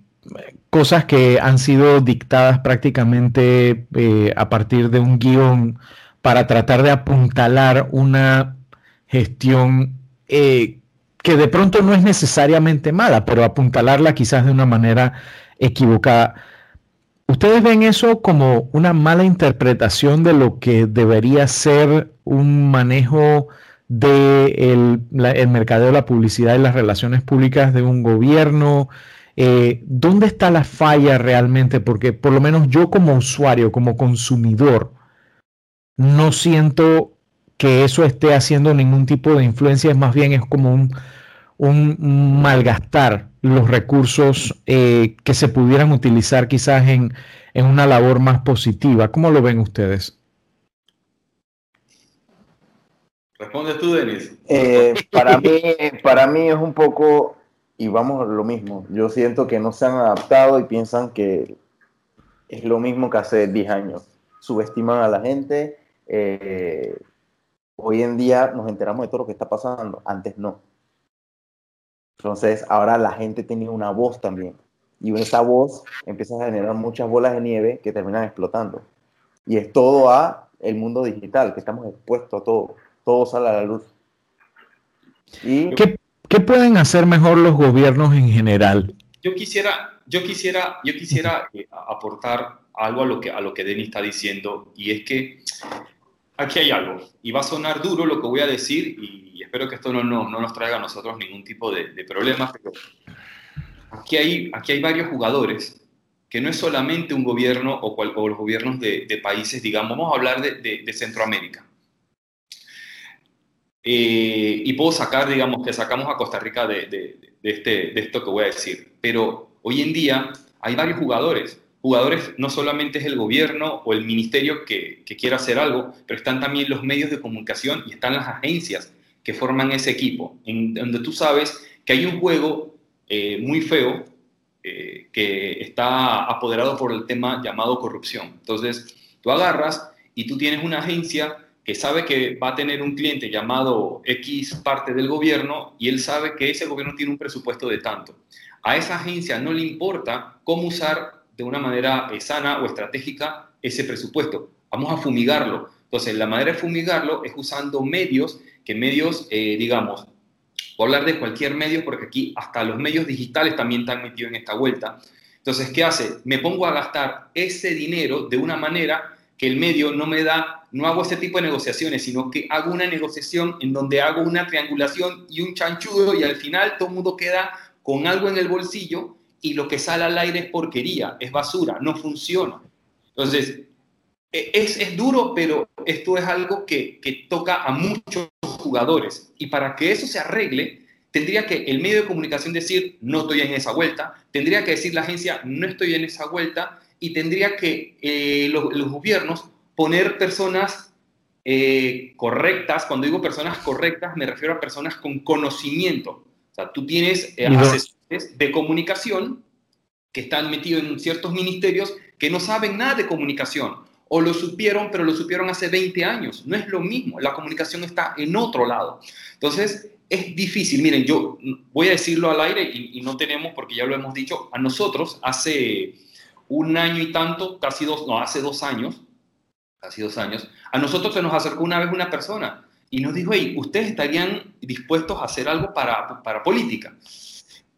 cosas que han sido dictadas prácticamente eh, a partir de un guion para tratar de apuntalar una gestión que de pronto no es necesariamente mala, pero apuntalarla quizás de una manera equivocada. ¿Ustedes ven eso como una mala interpretación de lo que debería ser un manejo de el, el, mercadeo, la publicidad y las relaciones públicas de un gobierno? Eh, ¿Dónde está la falla realmente? Porque por lo menos yo como usuario, como consumidor, no siento que eso esté haciendo ningún tipo de influencia, es más bien es como un, un malgastar los recursos eh, que se pudieran utilizar quizás en, en una labor más positiva. ¿Cómo lo ven ustedes? Respondes tú, Denis. Eh, para, mí, para mí es un poco, y vamos a lo mismo, yo siento que no se han adaptado y piensan que es lo mismo que hace 10 años. Subestiman a la gente. Eh, hoy en día nos enteramos de todo lo que está pasando, antes no. Entonces, ahora la gente tiene una voz también. Y esa voz empieza a generar muchas bolas de nieve que terminan explotando. Y es todo a el mundo digital, que estamos expuestos a todo todo sale a la luz. Y... ¿Qué, ¿Qué, pueden hacer mejor los gobiernos en general? Yo quisiera, yo quisiera, yo quisiera eh, aportar algo a lo, que, a lo que Denis está diciendo, y es que aquí hay algo, y va a sonar duro lo que voy a decir, y espero que esto no, no, no nos traiga a nosotros ningún tipo de, de problemas, pero aquí hay, aquí hay varios jugadores que no es solamente un gobierno o, cual, o los gobiernos de, de, países, digamos, vamos a hablar de, de Centroamérica. Eh, y puedo sacar, digamos, que sacamos a Costa Rica de, de, este, de esto que voy a decir. Pero hoy en día hay varios jugadores, jugadores no solamente es el gobierno o el ministerio que, que quiera hacer algo, pero están también los medios de comunicación y están las agencias que forman ese equipo, en donde tú sabes que hay un juego eh, muy feo eh, que está apoderado por el tema llamado corrupción. Entonces, tú agarras y tú tienes una agencia que sabe que va a tener un cliente llamado X parte del gobierno y él sabe que ese gobierno tiene un presupuesto de tanto. A esa agencia no le importa cómo usar de una manera eh, sana o estratégica ese presupuesto. Vamos a fumigarlo. Entonces, la manera de fumigarlo es usando medios, que medios, digamos, o hablar de cualquier medio, porque aquí hasta los medios digitales también están metidos en esta vuelta. Entonces, ¿qué hace? Me pongo a gastar ese dinero de una manera que el medio no me da, no hago ese tipo de negociaciones, sino que hago una negociación en donde hago una triangulación y un chanchudo y al final todo el mundo queda con algo en el bolsillo y lo que sale al aire es porquería, es basura, no funciona. Entonces, e, es, es duro, pero esto es algo que, que toca a muchos jugadores. Y para que eso se arregle, tendría que el medio de comunicación decir, no estoy en esa vuelta, tendría que decir la agencia, no estoy en esa vuelta, y tendría que eh, los, gobiernos poner personas eh, correctas. Cuando digo personas correctas, me refiero a personas con conocimiento. O sea, tú tienes eh, asesores de comunicación que están metidos en ciertos ministerios que no saben nada de comunicación o lo supieron, pero lo supieron hace 20 años. No es lo mismo, la comunicación está en otro lado. Entonces, es difícil. Miren, yo voy a decirlo al aire y, no tenemos, porque ya lo hemos dicho, a nosotros hace un año y tanto, casi dos, no, hace dos años, casi dos años, a nosotros se nos acercó una vez una persona y nos dijo, hey, ¿ustedes estarían dispuestos a hacer algo para, para política?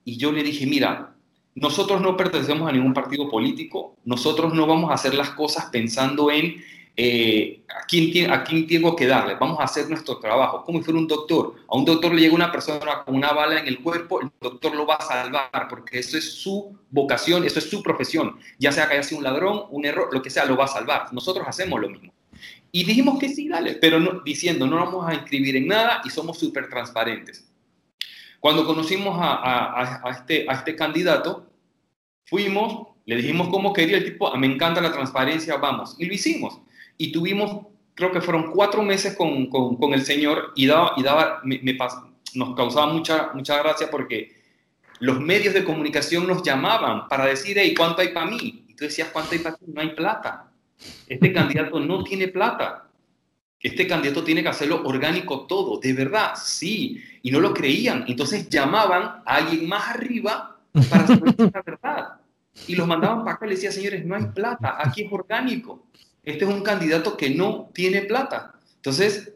Y yo le dije, mira, nosotros no pertenecemos a ningún partido político, nosotros no vamos a hacer las cosas pensando en eh, a, quién, a quién tengo que darle, vamos a hacer nuestro trabajo, como si fuera un doctor. A un doctor le llega una persona con una bala en el cuerpo, el doctor lo va a salvar, porque eso es su vocación, eso es su profesión, ya sea que haya sido un ladrón, un error, lo que sea, lo va a salvar. Nosotros hacemos lo mismo. Y dijimos que sí, dale, pero no, diciendo, no vamos a inscribir en nada y somos súper transparentes. Cuando conocimos a, a, este, a este candidato, fuimos, le dijimos cómo quería el tipo, ah, me encanta la transparencia, vamos, y lo hicimos. Y tuvimos, creo que fueron cuatro meses con, con, con el señor y daba, y daba me, nos causaba mucha, mucha gracia porque los medios de comunicación nos llamaban para decir, hey, ¿cuánto hay para mí? Y tú decías, ¿cuánto hay para ti? No hay plata. Este candidato no tiene plata. Este candidato tiene que hacerlo orgánico todo, de verdad, sí. Y no lo creían. Entonces llamaban a alguien más arriba para saber la verdad. Y los mandaban para acá y le decía, señores, no hay plata, aquí es orgánico. Este es un candidato que no tiene plata. Entonces,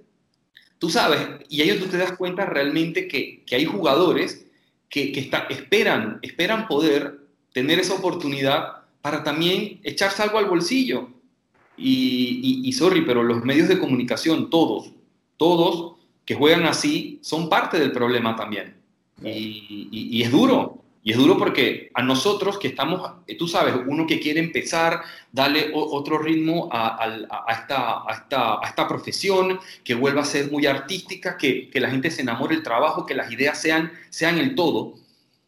tú sabes, y ahí tú te das cuenta realmente que, que hay jugadores que, que está, esperan, esperan poder tener esa oportunidad para también echarse algo al bolsillo. Y, y, sorry, pero los medios de comunicación, todos, todos que juegan así, son parte del problema también. Y, y, es duro, y es duro porque a nosotros que estamos, eh, tú sabes, uno que quiere empezar, darle otro ritmo a, esta, esta, a, esta, profesión, que vuelva a ser muy artística, que, que, la gente se enamore del trabajo, que las ideas sean, sean el todo,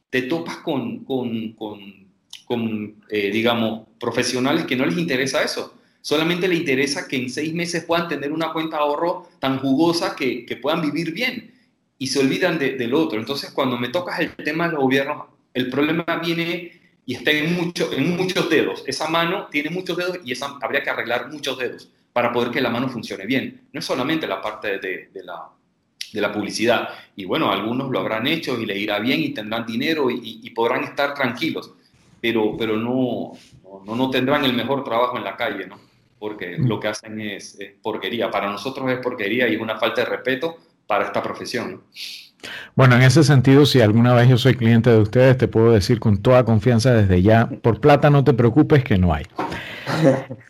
te topas con, con, con, con eh, digamos, profesionales que no les interesa eso. Solamente les interesa que en seis meses puedan tener una cuenta de ahorro tan jugosa que, que puedan vivir bien y se olvidan de, del otro. Entonces, cuando me tocas el tema de los gobiernos, el problema viene y está en, mucho, en muchos dedos. Esa mano tiene muchos dedos y esa, habría que arreglar muchos dedos para poder que la mano funcione bien. No es solamente la parte de, la, de la publicidad. Y bueno, algunos lo habrán hecho y le irá bien y tendrán dinero y, podrán estar tranquilos, pero, pero no, no, no, tendrán el mejor trabajo en la calle, ¿no? Porque mm. lo que hacen es, es porquería. Para nosotros es porquería y es una falta de respeto para esta profesión. ¿no? Bueno, en ese sentido, si alguna vez yo soy cliente de ustedes, te puedo decir con toda confianza desde ya, por plata no te preocupes que no hay.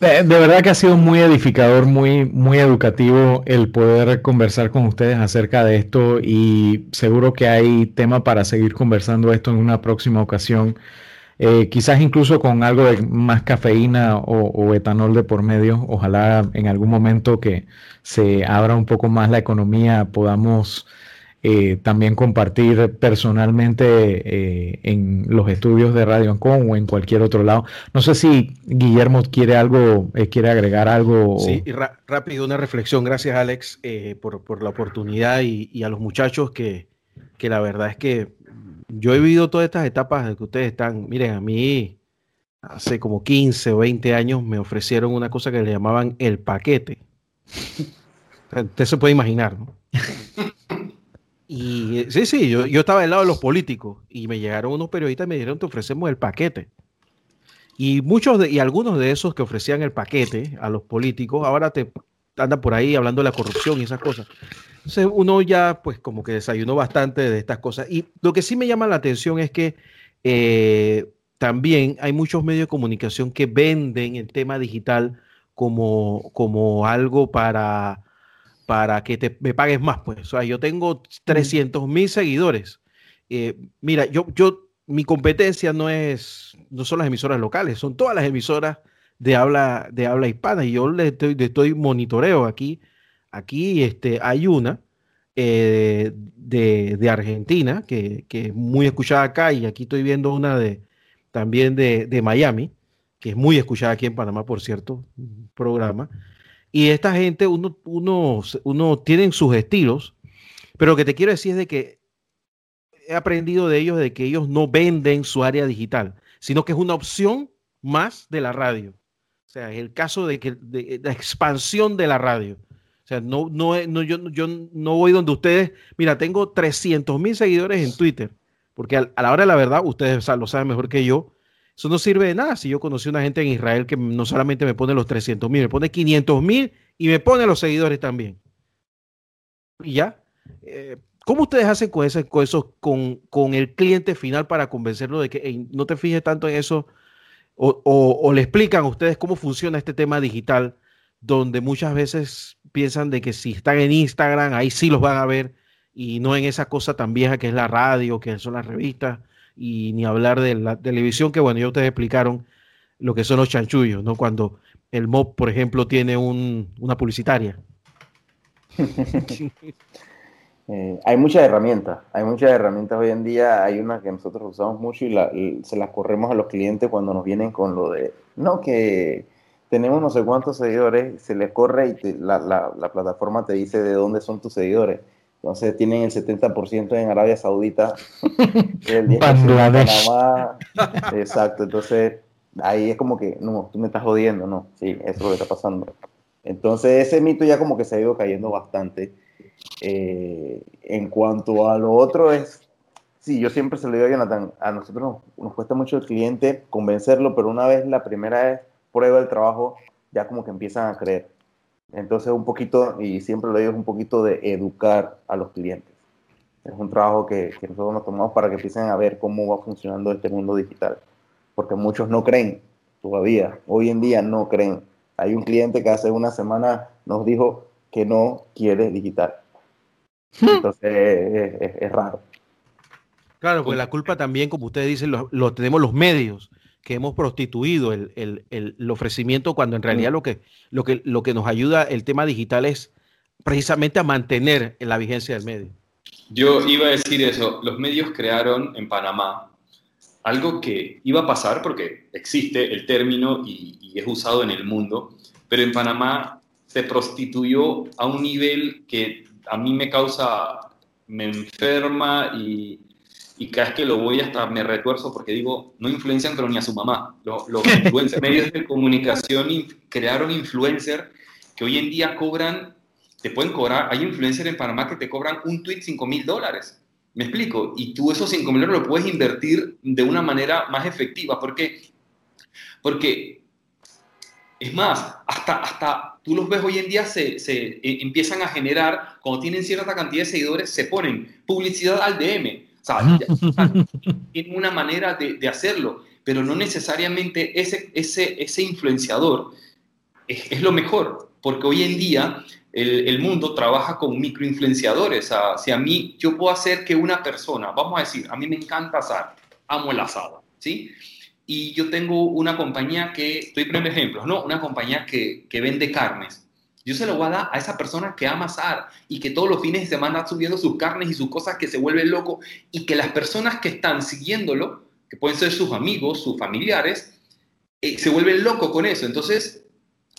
De, verdad que ha sido muy edificador, muy, muy educativo el poder conversar con ustedes acerca de esto y seguro que hay tema para seguir conversando esto en una próxima ocasión. Eh, quizás incluso con algo de más cafeína o, etanol de por medio. Ojalá en algún momento que se abra un poco más la economía podamos eh, también compartir personalmente eh, en los estudios de Radio Ancon o en cualquier otro lado. No sé si Guillermo quiere algo, quiere agregar algo. Sí, rápido una reflexión. Gracias Alex por, la oportunidad y, a los muchachos que, que, la verdad es que yo he vivido todas estas etapas en que ustedes están. Miren, a mí hace como 15 o 20 años me ofrecieron una cosa que le llamaban el paquete. Usted se puede imaginar, ¿no? Y sí, sí, yo, yo estaba del lado de los políticos y me llegaron unos periodistas y me dijeron, te ofrecemos el paquete. Y muchos de, y algunos de esos que ofrecían el paquete a los políticos, ahora te andan por ahí hablando de la corrupción y esas cosas. Entonces uno ya pues como que desayunó bastante de estas cosas. Y lo que sí me llama la atención es que eh, también hay muchos medios de comunicación que venden el tema digital como, como algo para para que te, me pagues más. Pues. O sea, yo tengo 300 mil seguidores. Eh, mira, yo, yo, mi competencia no es, no son las emisoras locales, son todas las emisoras de habla, de habla hispana. Y yo le estoy, estoy monitoreo aquí. Aquí este, hay una eh, de, de, Argentina que, que, es muy escuchada acá. Y aquí estoy viendo una de, también de, de Miami, que es muy escuchada aquí en Panamá, por cierto, programa. Y esta gente, uno, uno, uno tienen sus estilos, pero lo que te quiero decir es de que he aprendido de ellos de que ellos no venden su área digital, sino que es una opción más de la radio. O sea, es el caso de que de, la expansión de la radio. O sea, no, no, no, yo, yo no voy donde ustedes, mira, tengo 300 mil seguidores en Twitter, porque a, la hora de la verdad, ustedes lo saben mejor que yo, eso no sirve de nada si yo conocí a una gente en Israel que no solamente me pone los 300 mil, me pone 500 mil y me pone los seguidores también. Y ya. Eh, ¿Cómo ustedes hacen con, ese, con, con, el cliente final para convencerlo de que no te fijes tanto en eso? O, le explican a ustedes cómo funciona este tema digital, donde muchas veces piensan de que si están en Instagram, ahí sí los van a ver, y no en esa cosa tan vieja que es la radio, que son las revistas y ni hablar de la televisión, que bueno, ya ustedes explicaron lo que son los chanchullos, ¿no? Cuando el MOB, por ejemplo, tiene una publicitaria. Eh, hay muchas herramientas, hay muchas herramientas hoy en día, hay una que nosotros usamos mucho y, se las corremos a los clientes cuando nos vienen con lo de, no, que tenemos no sé cuántos seguidores, se les corre y la, la plataforma te dice de dónde son tus seguidores entonces tienen el 70% en Arabia Saudita, el 10% en Panamá. Exacto, entonces ahí es como que, no, tú me estás jodiendo, no, sí, eso es lo que está pasando. Entonces ese mito ya como que se ha ido cayendo bastante. Eh, en cuanto a lo otro es, sí, yo siempre se lo digo a Jonathan, a nosotros nos, cuesta mucho el cliente convencerlo, pero una vez la primera vez prueba el trabajo, ya como que empiezan a creer. Entonces, un poquito, y siempre lo digo, es un poquito de educar a los clientes. Es un trabajo que, nosotros nos tomamos para que empiecen a ver cómo va funcionando este mundo digital. Porque muchos no creen todavía. Hoy en día no creen. Hay un cliente que hace una semana nos dijo que no quiere digital. Hmm. Entonces, es, raro. Claro, pues la culpa también, como ustedes dicen, lo tenemos los medios que hemos prostituido el, ofrecimiento cuando en realidad mm. lo, que, lo, que, lo que nos ayuda el tema digital es precisamente a mantener la vigencia del medio. Yo iba a decir eso, los medios crearon en Panamá algo que iba a pasar porque existe el término y, y es usado en el mundo, pero en Panamá se prostituyó a un nivel que a mí me causa, me enferma y, y cada vez que lo voy hasta me retuerzo porque digo, no influencian pero ni a su mamá. Los, medios de comunicación crearon influencers que hoy en día cobran, te pueden cobrar, hay influencers en Panamá que te cobran un tweet 5 mil dólares. ¿Me explico? Y tú esos 5 mil dólares lo puedes invertir de una manera más efectiva. ¿Por qué? Porque, es más, hasta, hasta tú los ves hoy en día, se, se eh, empiezan a generar, cuando tienen cierta cantidad de seguidores, se ponen publicidad al DM tiene una manera de, hacerlo, pero no necesariamente ese, ese, ese influenciador es, lo mejor, porque hoy en día el, mundo trabaja con microinfluenciadores. O sea, si a mí yo puedo hacer que una persona, vamos a decir, a mí me encanta asar, amo el asado, ¿sí? Y yo tengo una compañía que, estoy poniendo ejemplos, ¿no? Una compañía que, que vende carnes Yo se lo voy a dar a esa persona que ama asar y que todos los fines de semana subiendo sus carnes y sus cosas que se vuelve loco y que las personas que están siguiéndolo, que pueden ser sus amigos, sus familiares, eh, se vuelven locos con eso. Entonces,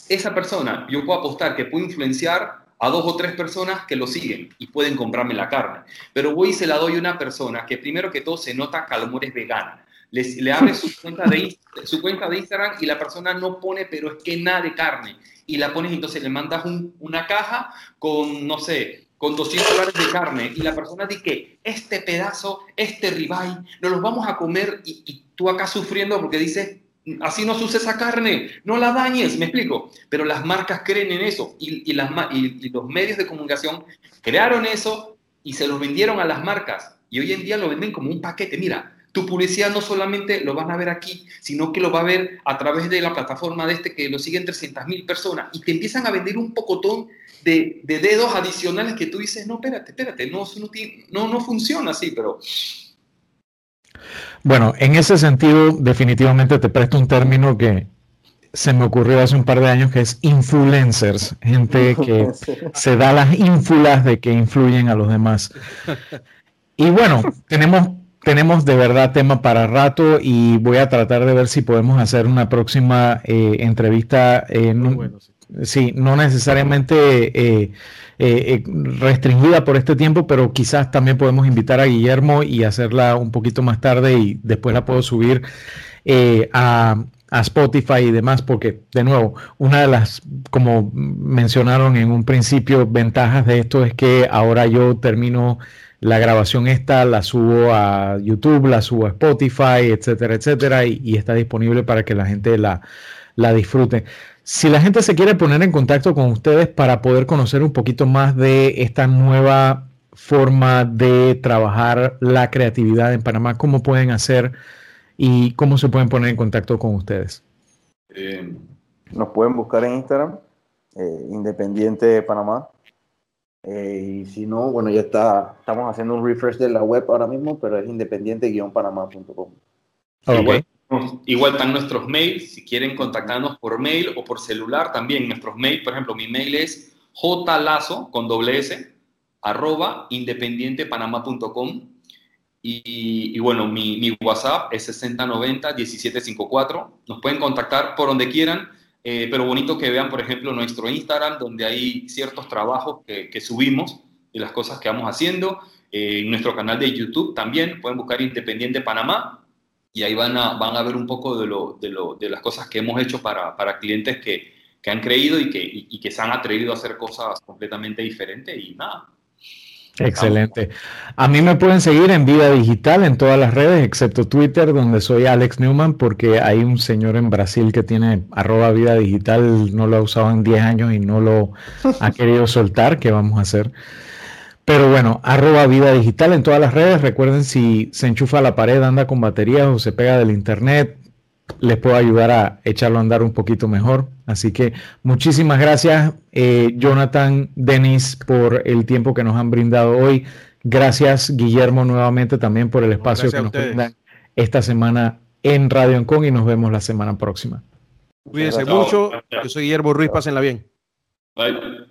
esa persona, yo puedo apostar que puede influenciar a dos o tres personas que lo siguen y pueden comprarme la carne. Pero voy y se la doy a una persona que primero que todo se nota que a lo mejor es vegana. Le, le abre su cuenta, de, su cuenta de Instagram y la persona no pone, pero es que nada de carne. Y la pones, entonces le mandas una caja con, no sé, con 200 dólares de carne y la persona dice que este pedazo, este ribeye, nos los vamos a comer y, y tú acá sufriendo porque dices, así no se usa esa carne, no la dañes, me explico. Pero las marcas creen en eso y, las, y, los medios de comunicación crearon eso y se los vendieron a las marcas. Y hoy en día lo venden como un paquete. Mira, tu publicidad no solamente lo van a ver aquí, sino que lo va a ver a través de la plataforma de este que lo siguen 300 mil personas y te empiezan a vender un pocotón de, de, dedos adicionales que tú dices, no, espérate, espérate, no, no, no, no funciona así, pero bueno, en ese sentido, definitivamente te presto un término que se me ocurrió hace un par de años, que es influencers, gente que se da las ínfulas de que influyen a los demás. Y bueno, tenemos, tenemos de verdad tema para rato y voy a tratar de ver si podemos hacer una próxima eh, entrevista. Eh, sí. no necesariamente... Eh, restringida por este tiempo, pero quizás también podemos invitar a Guillermo y hacerla un poquito más tarde y después la puedo subir a, a, Spotify y demás, porque de nuevo, una de las, como mencionaron en un principio, ventajas de esto es que ahora yo termino la grabación esta, la subo a YouTube, la subo a Spotify, etcétera, etcétera, y, y está disponible para que la gente la, la disfrute. Si la gente se quiere poner en contacto con ustedes para poder conocer un poquito más de esta nueva forma de trabajar la creatividad en Panamá, ¿cómo pueden hacer y cómo se pueden poner en contacto con ustedes? Eh, nos pueden buscar en Instagram, eh, Independiente de Panamá. Eh, y si no, bueno, ya está, estamos haciendo un refresh de la web ahora mismo, pero es independiente-panamá.com. Okay. Igual están nuestros mails, si quieren contactarnos por mail o por celular también. Nuestros mails, por ejemplo, mi mail es jlazo con doble s arroba independientepanama.com y, y, bueno, mi, mi, WhatsApp es 6090-1754. Nos pueden contactar por donde quieran, eh, pero bonito que vean, por ejemplo, nuestro Instagram, donde hay ciertos trabajos que, que subimos y las cosas que vamos haciendo. Eh, nuestro canal de YouTube también, pueden buscar Independiente Panamá y ahí van a, van a ver un poco de, lo, de, lo, de las cosas que hemos hecho para, para clientes que, que, han creído y que, y, que se han atrevido a hacer cosas completamente diferentes y nada. Excelente. A mí me pueden seguir en Vida Digital en todas las redes, excepto Twitter, donde soy Alex Newman, porque hay un señor en Brasil que tiene arroba Vida Digital, no lo ha usado en 10 años y no lo ha querido soltar. ¿Qué vamos a hacer? Pero bueno, arroba vida digital en todas las redes. Recuerden si se enchufa a la pared, anda con baterías o se pega del internet, les puedo ayudar a echarlo a andar un poquito mejor. Así que muchísimas gracias, eh, Jonathan, Denis, por el tiempo que nos han brindado hoy. Gracias, Guillermo, nuevamente también por el espacio que nos brindan esta semana en Radio Encon y nos vemos la semana próxima. Cuídense mucho. Yo soy Guillermo Ruiz, pásenla bien. Bye.